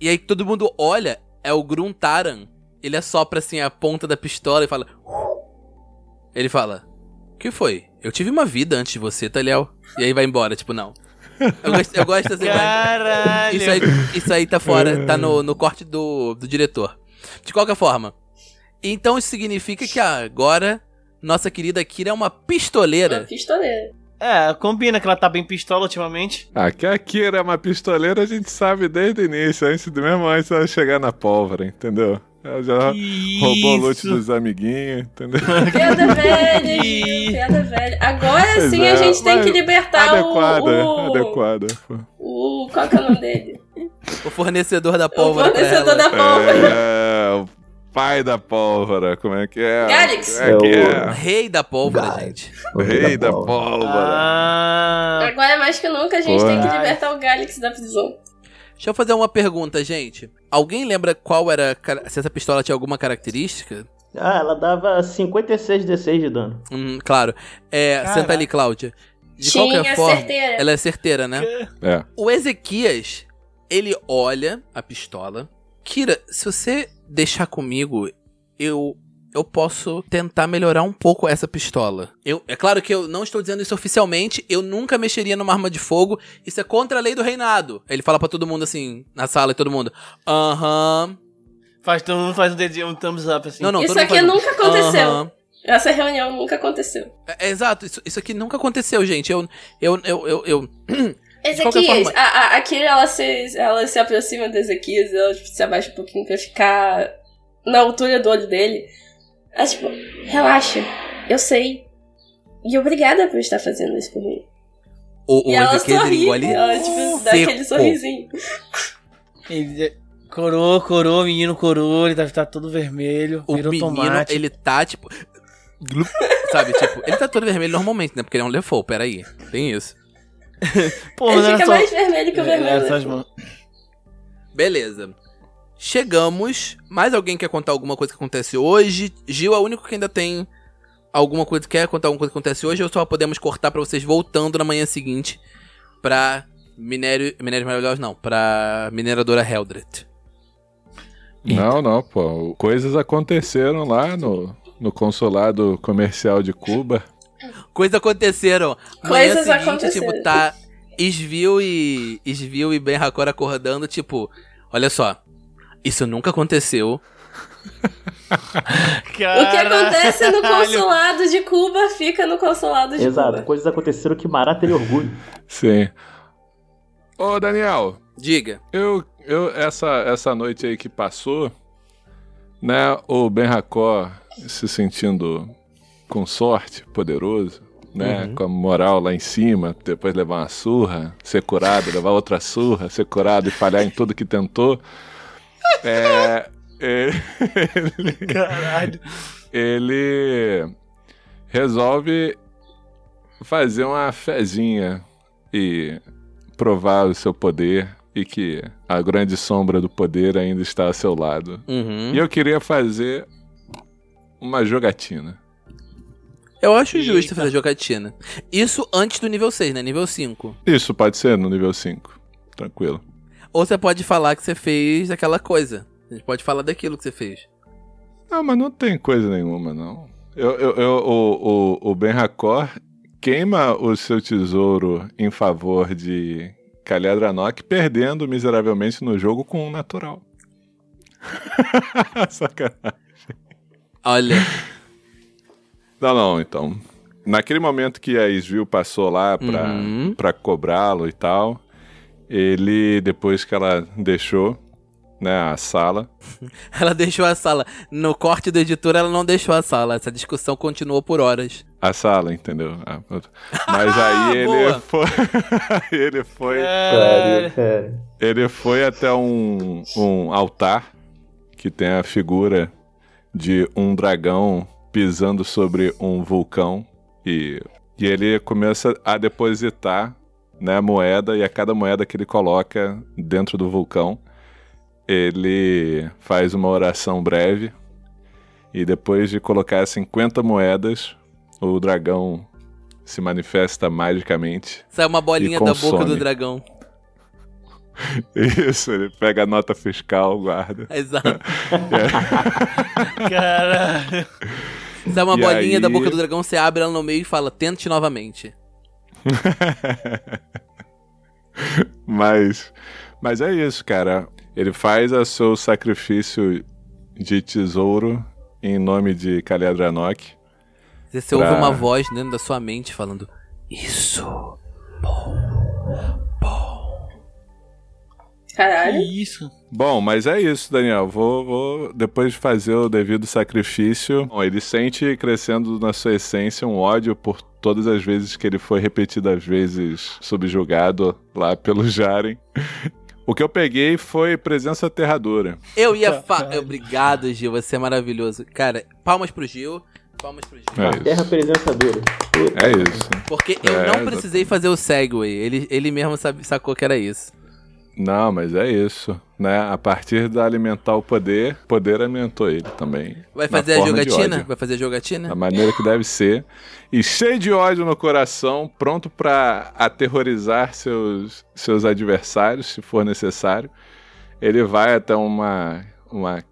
E aí todo mundo olha, é o Gruntaran. Ele assopra assim a ponta da pistola e fala. Ele fala: que foi? Eu tive uma vida antes de você, Taliel. E aí vai embora, tipo, não. Eu gosto, eu gosto assim, Caralho. isso aí, isso aí tá fora, tá no, no corte do, do diretor. De qualquer forma. Então isso significa que agora nossa querida Kira é uma Uma pistoleira. pistoleira. É, combina que ela tá bem pistola ultimamente. Ah, que a Kira é uma pistoleira, a gente sabe desde o início, antes, mesmo antes dela chegar na pólvora, entendeu? Ela já Que roubou o loot dos amiguinhos, entendeu? Piada velha. Gil, piada velha. Agora sim é, a gente tem que libertar adequada, o, o, adequada. o. Qual que é o nome dele? O fornecedor da O pólvora pra fornecedor da pólvora. É, o pai da pólvora, como é que é? Galix. É que É O é. rei da pólvora, Gaia. gente. O rei da pólvora. Ah. Agora mais que nunca a gente Porra. tem que libertar o Galix da prisão. Deixa eu fazer uma pergunta, gente. Alguém lembra qual era. Se essa pistola tinha alguma característica? Ah, ela dava 56 D6 de dano. Hum, claro. É, Caraca. senta ali, Cláudia. De Tinha qualquer forma, certeira. ela é certeira, né? É. O Ezequias, ele olha a pistola. Kira, se você deixar comigo, eu eu posso tentar melhorar um pouco essa pistola. Eu, é claro que eu não estou dizendo isso oficialmente, eu nunca mexeria numa arma de fogo, isso é contra a lei do reinado. Ele fala pra todo mundo assim, na sala e todo mundo, aham. Faz, todo mundo faz um dedinho, um thumbs up assim. Não, não, Isso aqui faz um, nunca aconteceu. Essa reunião nunca aconteceu. É, é, exato, isso, isso aqui nunca aconteceu, gente. Eu, eu, eu, eu, eu- Ezequias, forma- a, a, a Kira, ela se, ela se aproxima do Ezequias, ela se abaixa um pouquinho pra ficar na altura do olho dele. Ela, tipo, relaxa, eu sei. E obrigada por estar fazendo isso por mim. o, o e ela sorri, engole ela, tipo, dá seco. aquele sorrisinho. Ele corou, corou, menino corou, ele deve estar todo vermelho, O virou menino, tomate. ele tá, tipo. Sabe, tipo, ele tá todo vermelho normalmente, né? Porque ele é um Lefou, peraí. Tem isso. Pô, Ele era fica só... mais vermelho que o É, era vermelho. só as mãos. Beleza. Chegamos. Mais alguém quer contar alguma coisa que acontece hoje? Gil é o único que ainda tem alguma coisa. Quer contar alguma coisa que acontece hoje? Ou só podemos cortar pra vocês voltando na manhã seguinte pra minério. Minérios maravilhosos, não. Pra mineradora Heldred. Não, não, pô. Coisas aconteceram lá no, no consulado comercial de Cuba. Coisas aconteceram. Manhã Coisas seguinte, aconteceram. tipo, tá Svil e. Svil e Ben Hakor acordando, tipo, olha só. Isso nunca aconteceu. O que acontece no consulado de Cuba fica no consulado de Exato, Cuba. coisas aconteceram que Mará teria orgulho. Sim. Ô, Daniel, Diga. eu, eu essa, essa noite aí que passou, né, o Ben Hakor se sentindo com sorte, poderoso, né, Uhum. com a moral lá em cima, depois levar uma surra, ser curado, levar outra surra, ser curado e falhar em tudo que tentou. É, ele, Caralho. ele resolve fazer uma fezinha e provar o seu poder e que a grande sombra do poder ainda está ao seu lado. Uhum. E eu queria fazer uma jogatina. Eu acho justo Eita. fazer jogatina. Isso antes do nível 6, né? Nível 5. Isso pode ser no nível 5. Tranquilo. Ou você pode falar que você fez aquela coisa. A gente pode falar daquilo que você fez. Não, mas não tem coisa nenhuma, não. Eu, eu, eu- o, o, o Ben Hakor queima o seu tesouro em favor de Kalyadranok, perdendo miseravelmente no jogo com um natural. Sacanagem. Olha, Não, não, então. Naquele momento que a Isvil passou lá pra, Uhum. pra cobrá-lo e tal, ele, depois que ela deixou né, a sala, ela deixou a sala. No corte do editor, ela não deixou a sala. Essa discussão continuou por horas. a sala, entendeu? Ah, Mas aí ele foi. ele foi. Sério, sério. Ele foi até um, um altar que tem a figura de um dragão pisando sobre um vulcão e, e ele começa a depositar né, moeda e a cada moeda que ele coloca dentro do vulcão ele faz uma oração breve e depois de colocar 50 moedas o dragão se manifesta magicamente Sai uma bolinha da boca do dragão. isso ele pega a nota fiscal guarda Exato. Caralho. Sai uma E bolinha da aí- boca do dragão, você abre ela no meio e fala, tente novamente. mas, mas é isso, cara. Ele faz o seu sacrifício de tesouro em nome de Kalyadranok. Você, Pra- ouve uma voz dentro da sua mente falando, isso. Caralho. Que isso? Bom, mas é isso, Daniel. Vou, vou depois de fazer o devido sacrifício. Bom, ele sente crescendo na sua essência um ódio por todas as vezes que ele foi repetidas vezes subjugado lá pelo Jaren. O que eu peguei foi presença aterradora. Eu ia fa... Caralho. Obrigado, Gil, você é maravilhoso. Cara, palmas pro Gil. Palmas pro Gil. É terra presença dura. É isso. Porque eu É, não precisei fazer o segue. Ele, ele mesmo sabe, sacou que era isso. Não, mas é isso, né? A partir da alimentar o poder, o poder alimentou ele também. Vai fazer a jogatina? Vai fazer a jogatina? Da maneira que deve ser. E cheio de ódio no coração, pronto pra aterrorizar seus, seus adversários, se for necessário. Ele vai até uma, uma,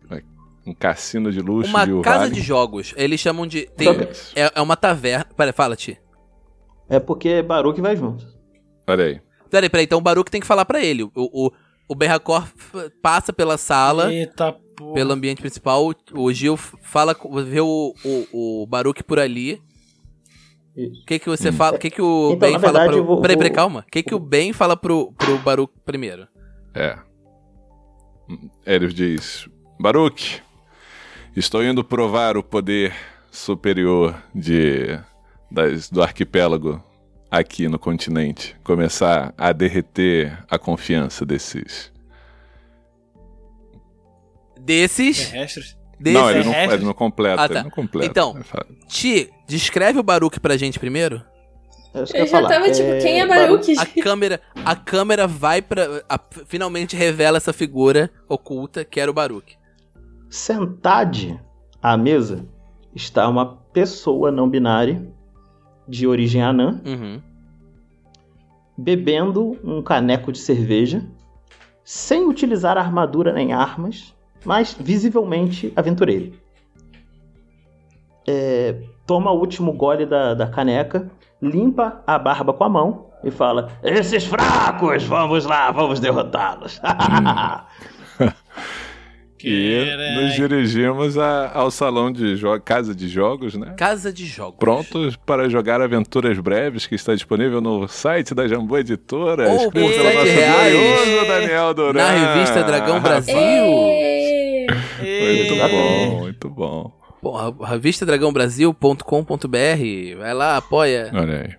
um cassino de luxo Uma de casa de jogos. Eles chamam de. Tem, Isso. é, é uma taverna. Pera, fala, Ti. É porque Baruch vai junto. Olha aí. Peraí, peraí. Então o Baruch tem que falar pra ele. O, o, o Berracor passa pela sala, Eita porra. pelo ambiente principal. o- Gil fala, com- vê o, o, o Baruch por ali. O que que você fala? O que que o Então, Ben fala verdade, pro... eu vou- Peraí, peraí, calma. O que que o Ben fala pro, pro Baruch primeiro? É. Ele diz: Baruch, estou indo provar o poder superior de das, do arquipélago aqui no continente. Começar a derreter a confiança desses. Desses... Terrestres. desses... não, ele não, ele não completa. Ah, tá. Ele não completa. Então, Ti, descreve o Baruch pra gente primeiro. É eu Eu já falar. tava tipo, quem é Baruch? A câmera, a câmera vai pra. a- finalmente revela essa figura oculta que era o Baruch. Sentade à mesa está uma pessoa não binária de origem anã, Uhum. bebendo um caneco de cerveja, sem utilizar armadura nem armas, mas visivelmente aventureiro. É, toma o último gole da, da caneca, limpa a barba com a mão e fala: Esses fracos, vamos lá, vamos derrotá-los. E nos dirigimos a- ao salão de casa de jogos, né? Casa de jogos. Prontos para jogar aventuras breves que está disponível no site da Jambu Editora, Oh, escrito por pelo nosso glorioso Daniel Duran. Na revista Dragão Brasil. Ê! Muito bom, muito bom. Porra, revista dragãobrasil.com.br. Vai lá, apoia. Olha aí.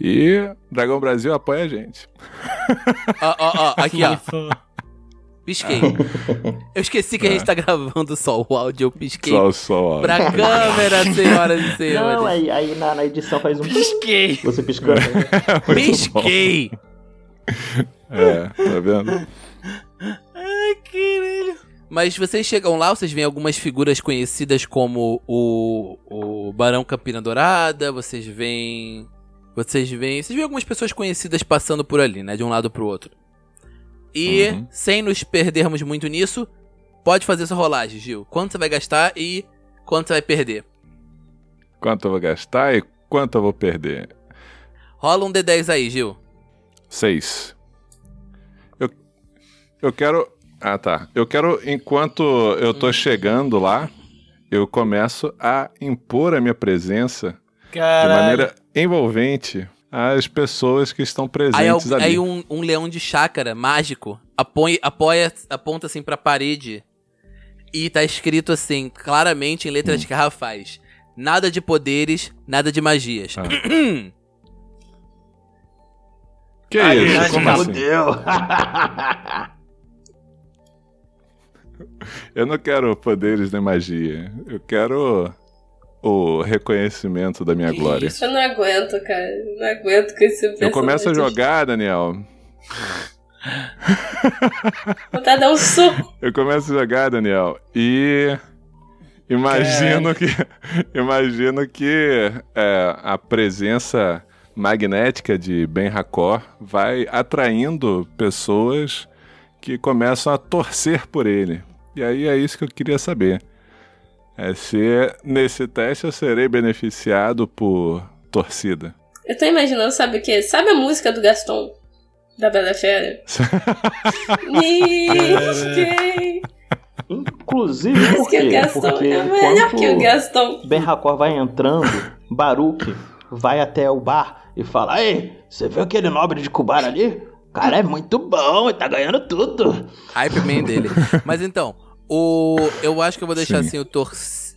E Dragão Brasil apoia a gente. Ó, ó, ó, aqui, ó. Pisquei. Eu esqueci que a gente tá gravando só o áudio, eu pisquei. Só o sol. Pra câmera, senhoras e senhores. Não, aí, aí na, na edição faz um. Pisquei. Você piscando. Pisquei. É, tá vendo? Ai, caralho. Mas vocês chegam lá, vocês veem algumas figuras conhecidas como o, o Barão Campina Dourada, vocês veem. Vocês veem. Vocês veem algumas pessoas conhecidas passando por ali, né? De um lado pro outro. E, Uhum. sem nos perdermos muito nisso, pode fazer sua rolagem, Gil. Quanto você vai gastar e quanto você vai perder. Quanto eu vou gastar e quanto eu vou perder? Rola um D10 aí, Gil. Seis. Eu, eu quero. Ah, tá. Eu quero, enquanto eu tô chegando lá, eu começo a impor a minha presença de Caralho. maneira envolvente às pessoas que estão Aí, presentes al- ali. aí um, um leão de chácara mágico apoia, apoia, aponta assim pra parede e tá escrito assim, claramente em Hum. letras garrafais. Nada de poderes, nada de magias. Ah. Que Aí, isso? já Como assim? Eu não quero poderes nem magia. Eu quero o reconhecimento da minha glória. isso? Eu não aguento, cara. Não aguento com esse Eu começo a jogar, Daniel. Vontade de dar um soco. Eu começo a jogar, Daniel. E imagino que imagino que é, a presença magnética de Ben Hakor vai atraindo pessoas que começam a torcer por ele. E aí é isso que eu queria saber. É se nesse teste eu serei beneficiado por torcida. Eu tô imaginando, sabe o quê? Sabe a música do Gaston? Da Bela Fera? Inclusive, Diz por que o quê? Gaston Porque é melhor que o enquanto Gaston. Ben Hakor vai entrando, Baruch vai até o bar e fala: Ei, você viu aquele nobre de Kubar ali? O cara é muito bom e tá ganhando tudo. Hype man dele. Mas então, o eu acho que eu vou deixar Sim. assim o torce.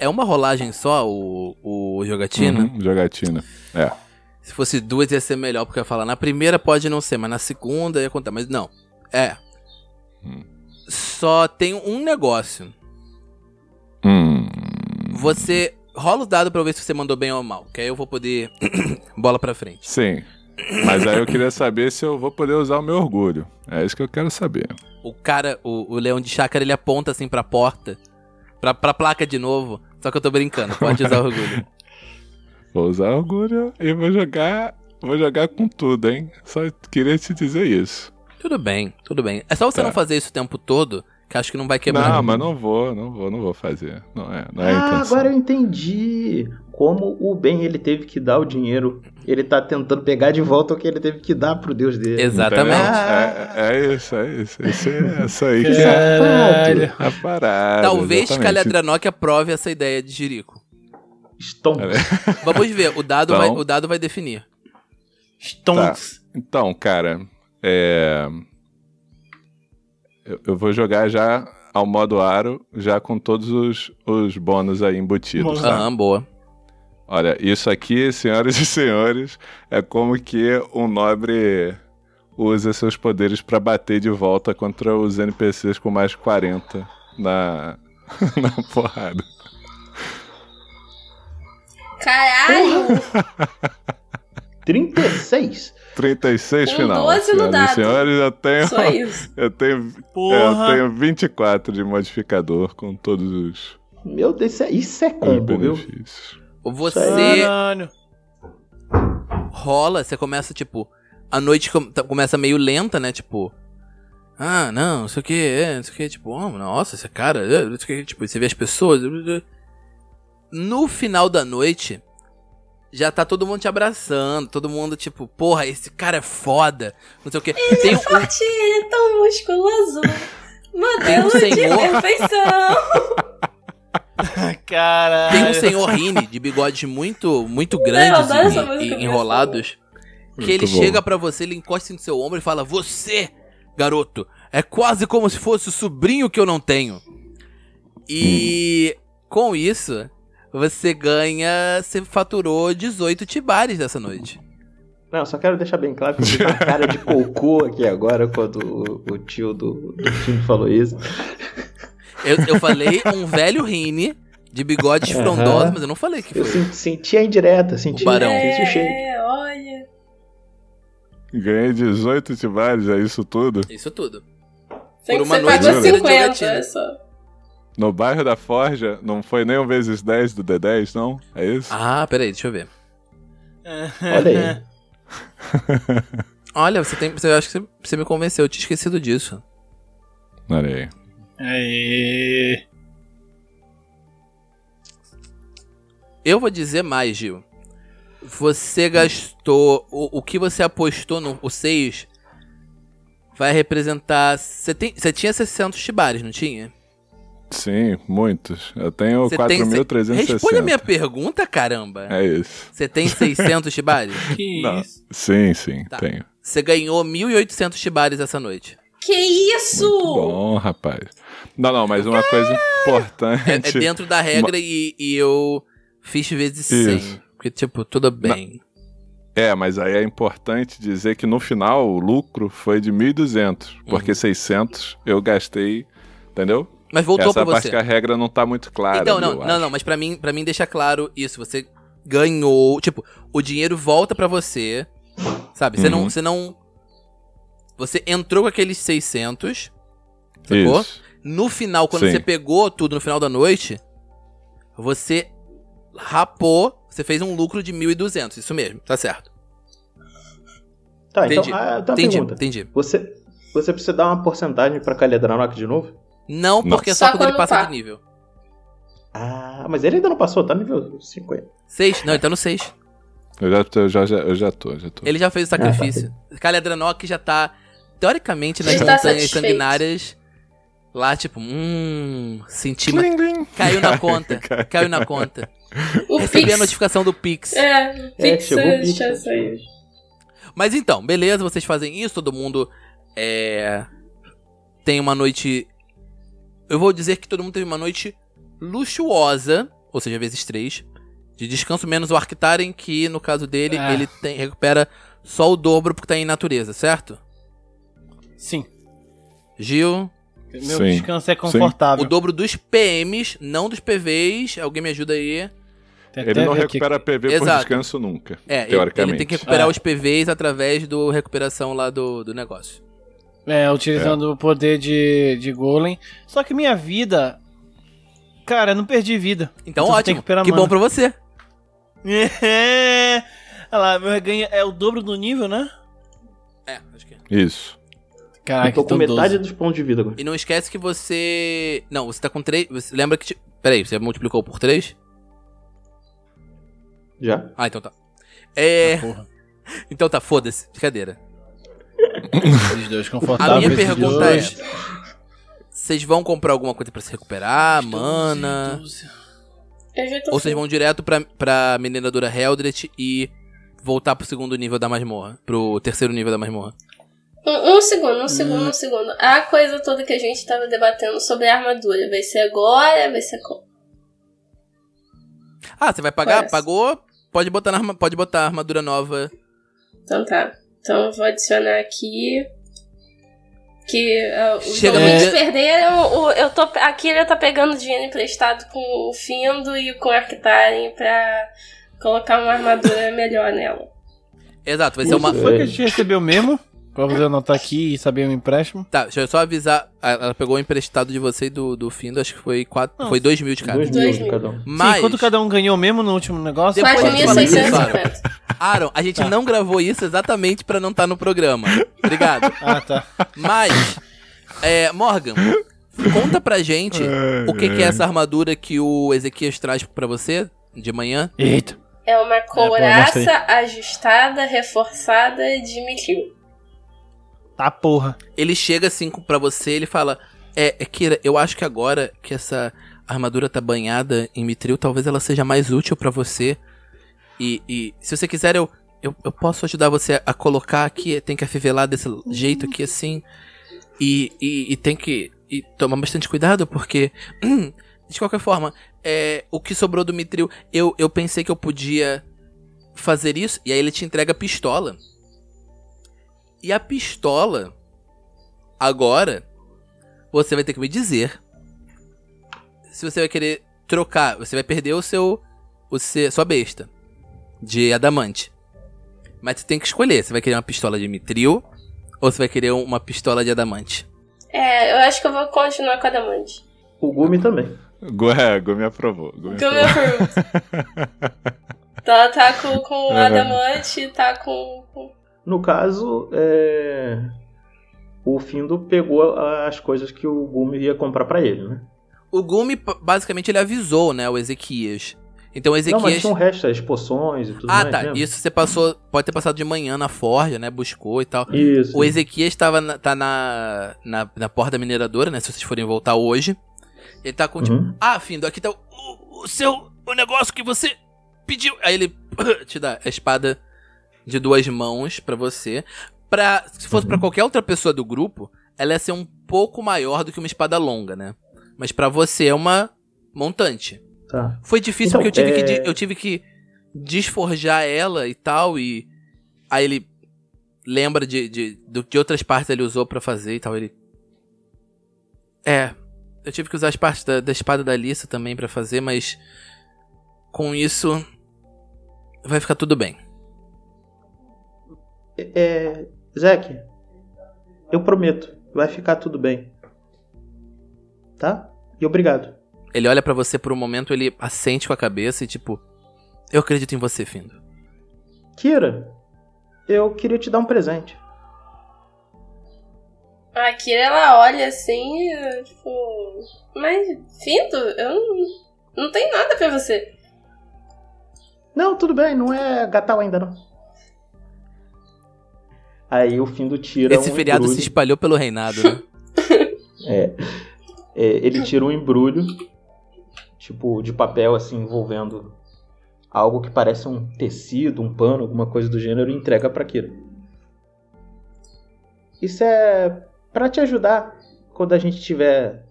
É uma rolagem só o, o jogatina? Uhum, jogatina. É. Se fosse duas ia ser melhor, porque eu ia falar, na primeira pode não ser, mas na segunda ia contar. Mas não. É. Hum. Só tem um negócio. Hum. Você rola o dado pra ver se você mandou bem ou mal. Que aí eu vou poder. Bola pra frente. Sim. Mas aí eu queria saber se eu vou poder usar o meu orgulho. É isso que eu quero saber. O cara, o, o leão de chácara, ele aponta assim pra porta. Pra, pra placa de novo. Só que eu tô brincando, pode usar o orgulho. Vou usar orgulho e vou jogar. Vou jogar com tudo, hein? Só queria te dizer isso. Tudo bem, tudo bem. É só você Tá. não fazer isso o tempo todo, que acho que não vai quebrar. Não, mas não vou, não vou, não vou fazer. Não é, não é ah, agora eu entendi. Como o Ben ele teve que dar o dinheiro. Ele tá tentando pegar de volta o que ele teve que dar pro Deus dele. Exatamente. Ah. É, é isso, é isso. Esse é isso aí que é a parada. Talvez. Caledranok aprove essa ideia de Jirico. Stomp. Vamos ver, o dado, Então- vai, o dado vai definir. Stonks. Então, cara, é. Eu, eu vou jogar já ao modo aro, já com todos os, os bônus aí embutidos. Tá? Aham, boa. Olha, isso aqui, senhoras e senhores, é como que um nobre usa seus poderes pra bater de volta contra os NPCs com mais 40 na, na porrada. Caralho! 36? 36 Com final. 12 no dado. senhores, eu tenho, Só isso. eu tenho Porra. É, eu tenho 24 de modificador com todos os, Meu Deus, isso é, isso é combo, viu? Você Caralho. rola, você começa, tipo, a noite tá- começa meio lenta, né? Tipo, ah, não, não sei o que, é, não sei o que, tipo, oh, nossa, esse cara, é, não sei o que, tipo, você vê as pessoas. No final da noite, já tá todo mundo te abraçando, todo mundo, tipo, porra, esse cara é foda, não sei o que. Tem um, Forte, ele é tão musculoso. Modelo um de senhor. perfeição. Caralho. Tem um senhor Rini de bigodes muito, muito grandes e- e, enrolados. Que ele Muito bom. chega pra você, ele encosta no seu ombro e fala: Você, garoto, é quase como se fosse o sobrinho que eu não tenho. E com isso, você ganha. Você faturou 18 tibares dessa noite. Não, só quero deixar bem claro que eu fiz uma cara de cocô aqui agora quando o, o tio do, do time falou isso. Eu, eu falei um velho Rini de bigodes Aham. frondosos, mas eu não falei que Eu foi. sen- senti a indireta, senti, O barão. senti o cheiro. É, olha. Ganhei 18 tibares, é isso tudo? Isso tudo. Sei Por que uma você noite pagou inteira de 50, jogatina. é só. No bairro da Forja, não foi nem um vezes 10 do D10, não? É isso? Ah, peraí, deixa eu ver. Olha aí. Olha, você tem. Você, eu acho que você, você me convenceu, eu tinha esquecido disso. Olha aí. Aê. Eu vou dizer mais, Gil. Você gastou. O, o que você apostou no o 6 vai representar. Você, tem, você tinha 600 chibares, não tinha? Sim, muitos. Eu tenho Você tem se- 4.360. Responde a minha pergunta, caramba. É isso. Você tem 600 chibares? Que Não. isso? Sim, sim, Tá. tenho. Você ganhou 1.800 chibares essa noite. Que isso? Muito bom, rapaz. Não, não, mas uma coisa É, importante. é dentro da regra e, e eu fiz vezes 100. Isso. Porque, tipo, tudo bem. É, mas aí é importante dizer que no final o lucro foi de 1.200, Uhum. porque 600 eu gastei, entendeu? Mas voltou Essa pra parte você. que a regra não tá muito clara. Então, não, não, acho. não, mas pra mim, pra mim deixa claro isso. Você ganhou. Tipo, o dinheiro volta pra você. Sabe? Você não. Uhum. Você não. Você entrou com aqueles 600. Sacou? Isso. No final, quando Sim. você pegou tudo no final da noite, você rapou. Você fez um lucro de 1.200. Isso mesmo, tá certo. Tá, Entendi. então, ah, tem uma entendi, pergunta. entendi. Você, você precisa dar uma porcentagem pra Calhedranok de novo? Não, Não. porque é só, Só quando ele passa tá. de nível. Ah, mas ele ainda não passou, tá no nível 50. 6? Não, ele tá no 6. Eu já, tô- eu já, eu já tô, já tô. Ele já fez o sacrifício. Calhadranok já tá, teoricamente, nas tá montanhas satisfeito. sanguinárias. Lá, tipo, hum. Senti. Caiu na conta. Caiu na conta. O Recebi a Pix. notificação do Pix. É, o É, Pix chegou o Pix. já saiu. Mas então, beleza, vocês fazem isso, todo mundo é, tem uma noite. Eu vou dizer que todo mundo teve uma noite luxuosa, ou seja, vezes três, de descanso, menos o Arctaren, que no caso dele, Ah. ele tem, recupera só o dobro porque tá em natureza, certo? Sim. Gil, Meu Sim. descanso é confortável. o dobro dos PMs, não dos PVs. Alguém me ajuda aí. Ele não aqui. recupera PV por Exato. descanso nunca. É, teoricamente. ele tem que recuperar É. os PVs através do recuperação lá do, do negócio. É, utilizando o poder de, de Golem. Só que minha vida. Cara, eu não perdi vida. Então, que ótimo. Que mana. bom pra você. É. Olha lá, meu reganho é o dobro do nível, né? É, acho que é. Isso. Caraca, eu tô com metade 12. dos pontos de vida agora. E não esquece que você. Não, você tá com 3. Você lembra que. te- Peraí, você multiplicou por 3? Já? Ah, então tá. É. Porra. Então tá, foda-se. Brincadeira. Esses dois A confortáveis. minha esses pergunta dois. é: Vocês vão comprar alguma coisa pra se recuperar? Mana? 12. Eu já tô Ou vocês vão direto pra, pra mineradora Heldret e voltar pro segundo nível da masmorra? Pro terceiro nível da masmorra? Um, um segundo, um segundo, Hum. um segundo. A coisa toda que a gente tava debatendo sobre a armadura. Vai ser agora? Vai ser como? Ah, você vai pagar? Parece. Pagou? Pode botar, na arma- pode botar a armadura nova. Então tá. Então eu vou adicionar aqui. Que uh, os Chega dia- perderam. O, eu tô, a Kira tá pegando dinheiro emprestado com o Findo e com o Arctaren pra colocar uma armadura melhor nela. Exato, vai ser uma. Foi que a gente recebeu mesmo? Pra você anotar aqui e saber o empréstimo. Tá, deixa eu só avisar. a- Ela pegou o emprestado de você e do, do Findo, acho que foi quatro, Não. foi 2 mil de cada. Dois Dois mil de cada um. Mas, Sim, quanto cada um ganhou mesmo no último negócio? Depois Pode de falar isso, 4.650. Aaron, a gente Tá. não gravou isso exatamente pra não estar no programa. Obrigado. Ah, tá. Mas, é, Morgan, conta pra gente o que, que é essa armadura que o Ezequias traz pra você de manhã. Eita. É uma mostra couraça ajustada, reforçada de Mitril. Tá porra. Ele chega assim pra você ele fala: É, é Kira, eu acho que agora que essa armadura tá banhada em mitril, talvez ela seja mais útil pra você. E, e se você quiser, eu, eu, eu posso ajudar você a colocar aqui. Tem que afivelar desse jeito aqui assim. E, e, e tem que e tomar bastante cuidado, porque. de qualquer forma, é, o que sobrou do mitril, eu, eu pensei que eu podia fazer isso. E aí ele te entrega a pistola. E a pistola, agora, você vai ter que me dizer se você vai querer trocar. Você vai perder o seu, o seu sua besta de adamante. Mas você tem que escolher. Você vai querer uma pistola de mitril ou você vai querer uma pistola de adamante. É, eu acho que eu vou continuar com a Damante. O Gumi também. Gu- É, Gu me aprovou. Gu me Que eu me aprovou. approve. Então ela tá com, com o Uhum. Adamante, tá com. com- No caso, é... o Findo pegou as coisas que o Gumi ia comprar pra ele, né? O Gumi, basicamente, ele avisou, né, o Ezequias. Então o Não, mas Ezequias. tinha um resto, as poções e tudo ah, mais. tá. lembra? Isso você passou. Pode ter passado de manhã na Forja, né? Buscou e tal. Isso. O Ezequias tava na, tá na, na, na porta da mineradora, né? Se vocês forem voltar hoje. Ele tá com tipo. Uhum. Ah, Findo, aqui tá o, o- o seu. O negócio que você pediu. Aí ele te dá a espada de duas mãos pra você. Pra, se fosse pra Uhum. qualquer outra pessoa do grupo, ela ia ser um pouco maior do que uma espada longa, né? Mas pra você é uma montante. Tá. Foi difícil Então, porque eu tive, que, é- de- eu tive que desforjar ela e tal, e aí ele lembra de, de, do- de outras partes ele usou pra fazer e tal, ele... É, eu tive que usar as partes da, da espada da Alissa também pra fazer, mas com isso vai ficar tudo bem. É, Zeke, eu prometo, vai ficar tudo bem. Tá? E obrigado. Ele olha pra você por um momento, ele assente com a cabeça e tipo, eu acredito em você, Findo. Kira, eu queria te dar um presente. A Kira, ela olha assim, tipo... Mas, Findo, eu não, não tenho nada pra você. Não, tudo bem, não é Gatal ainda não. Aí o Findo tira Esse um feriado embrulho. se espalhou pelo reinado, né? É, é, ele tira um embrulho, tipo, de papel, assim, envolvendo algo que parece um tecido, um pano, alguma coisa do gênero, e entrega pra Kira. Isso é pra te ajudar quando a gente estiver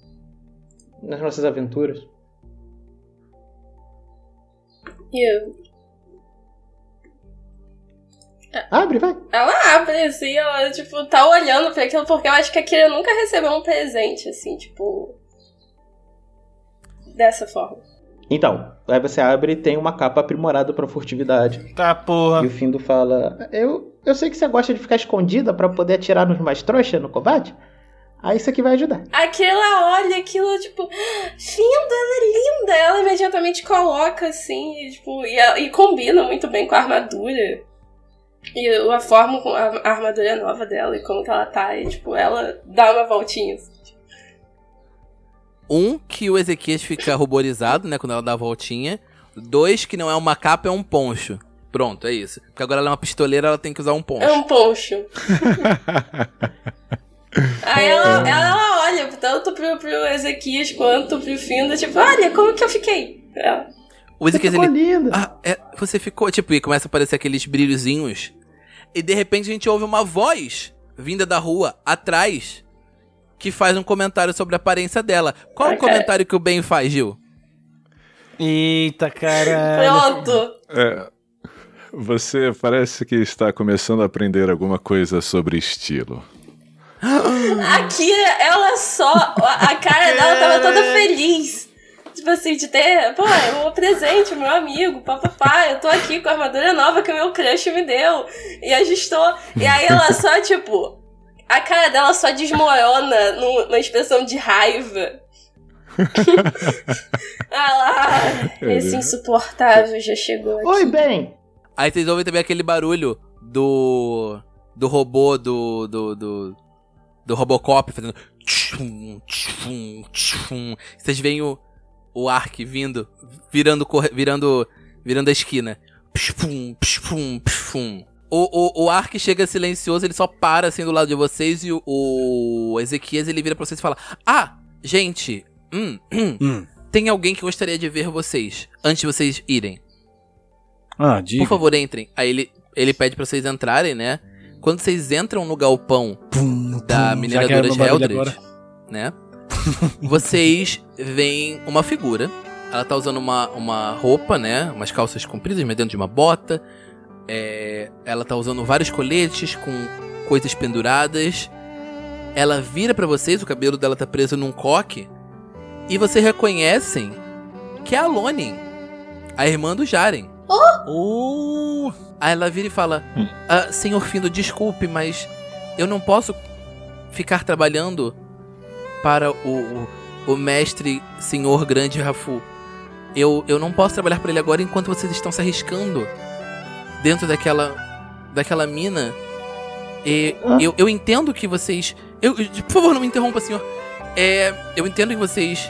nas nossas aventuras. E eu, Abre, vai. ela abre, assim, ela, tipo, tá olhando pra aquilo, porque eu acho que a Kira nunca recebeu um presente, assim, tipo... Dessa forma. Então, aí você abre e tem uma capa aprimorada pra furtividade. Tá, porra. E o Findo fala: eu, eu sei que você gosta de ficar escondida pra poder atirar nos mais trouxa no combate. Aí isso aqui vai ajudar. Aquela olha aquilo, tipo, Findo, ela é linda! Ela imediatamente coloca assim, e, tipo, e, e combina muito bem com a armadura. E a forma com a, armadura nova dela e como que ela tá, e tipo, ela dá uma voltinha. assim. Um, que o Ezequias fica ruborizado, né, quando ela dá a voltinha. Dois, que não é uma capa, é um poncho. Pronto, é isso. Porque agora ela é uma pistoleira, ela tem que usar um poncho. É um poncho. Aí ela, ela olha tanto pro, pro Ezequias quanto pro Findo, tipo, olha como que eu fiquei. Ela, O Ezequias, Ficou ele... linda. Ah, é, você ficou... Tipo, e começa a aparecer aqueles brilhozinhos. E de repente a gente ouve uma voz vinda da rua, atrás, que faz um comentário sobre a aparência dela. Qual é o comentário que o Ben faz, Gil? Eita, caralho. Pronto. É, você parece que está começando a aprender alguma coisa sobre estilo. A Kira, ela só. A a cara dela tava toda feliz. Tipo assim, de ter. Pô, é um presente, meu amigo, papapá. Eu tô aqui com a armadura nova que o meu crush me deu. E ajustou. E aí ela só, tipo. A cara dela só desmorona num- numa expressão de raiva. ah lá, esse insuportável já chegou aqui. Oi, bem. Aí vocês ouvem também aquele barulho do. do robô do. do. do, do Robocop fazendo. tchum, tchum, tchum. Vocês veem o. o Ark vindo, virando, virando, virando a esquina. Pshum, pshum, pshum. O, o, o Ark chega silencioso, ele só para assim do lado de vocês e o, o Ezequias ele vira pra vocês e fala: Ah, gente, hum, hum, Hum. tem alguém que gostaria de ver vocês antes de vocês irem. Ah, diga. Por favor, entrem. Aí ele, ele pede pra vocês entrarem, né? Quando vocês entram no galpão Pum, da pum, mineradora de Eldred, né? Vocês veem uma figura. Ela tá usando uma, uma roupa, né? Umas calças compridas, mas dentro de uma bota. É, ela tá usando vários coletes com coisas penduradas. Ela vira pra vocês, o cabelo dela tá preso num coque. E vocês reconhecem que é a Lonin, a irmã do Jaren. Uh, Aí ela vira e fala: ah, Senhor Findo, desculpe, mas eu não posso ficar trabalhando para o, o, o mestre Senhor Grande Rafu. Eu, eu não posso trabalhar para ele agora enquanto vocês estão se arriscando dentro daquela, daquela mina É, eu, eu entendo que vocês. Eu- por favor, não me interrompa, senhor. É, eu entendo que vocês.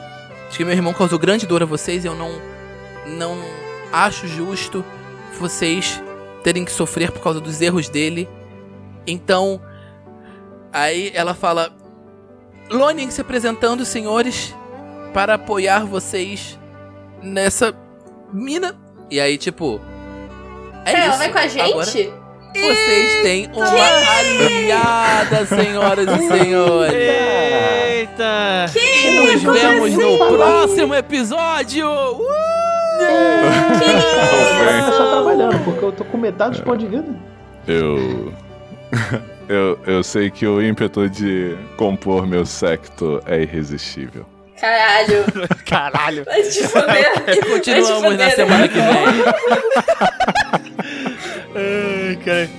Que meu irmão causou grande dor a vocês. Eu não. Não acho justo vocês terem que sofrer por causa dos erros dele. Então. Aí ela fala. Lonin se apresentando, senhores, para apoiar vocês nessa mina. E aí, tipo. É Ela isso. vai com a gente? Agora vocês têm uma aliada, senhoras e senhores. Eita! E nos vemos no próximo episódio. Uh! Eu tô só trabalhando, porque eu tô com metade dos pontos de vida. Eu. eu, eu sei que o ímpeto de compor meu secto é irresistível. Caralho. Caralho! Vai te foder. E continuamos na semana né? que vem. Ai, cara.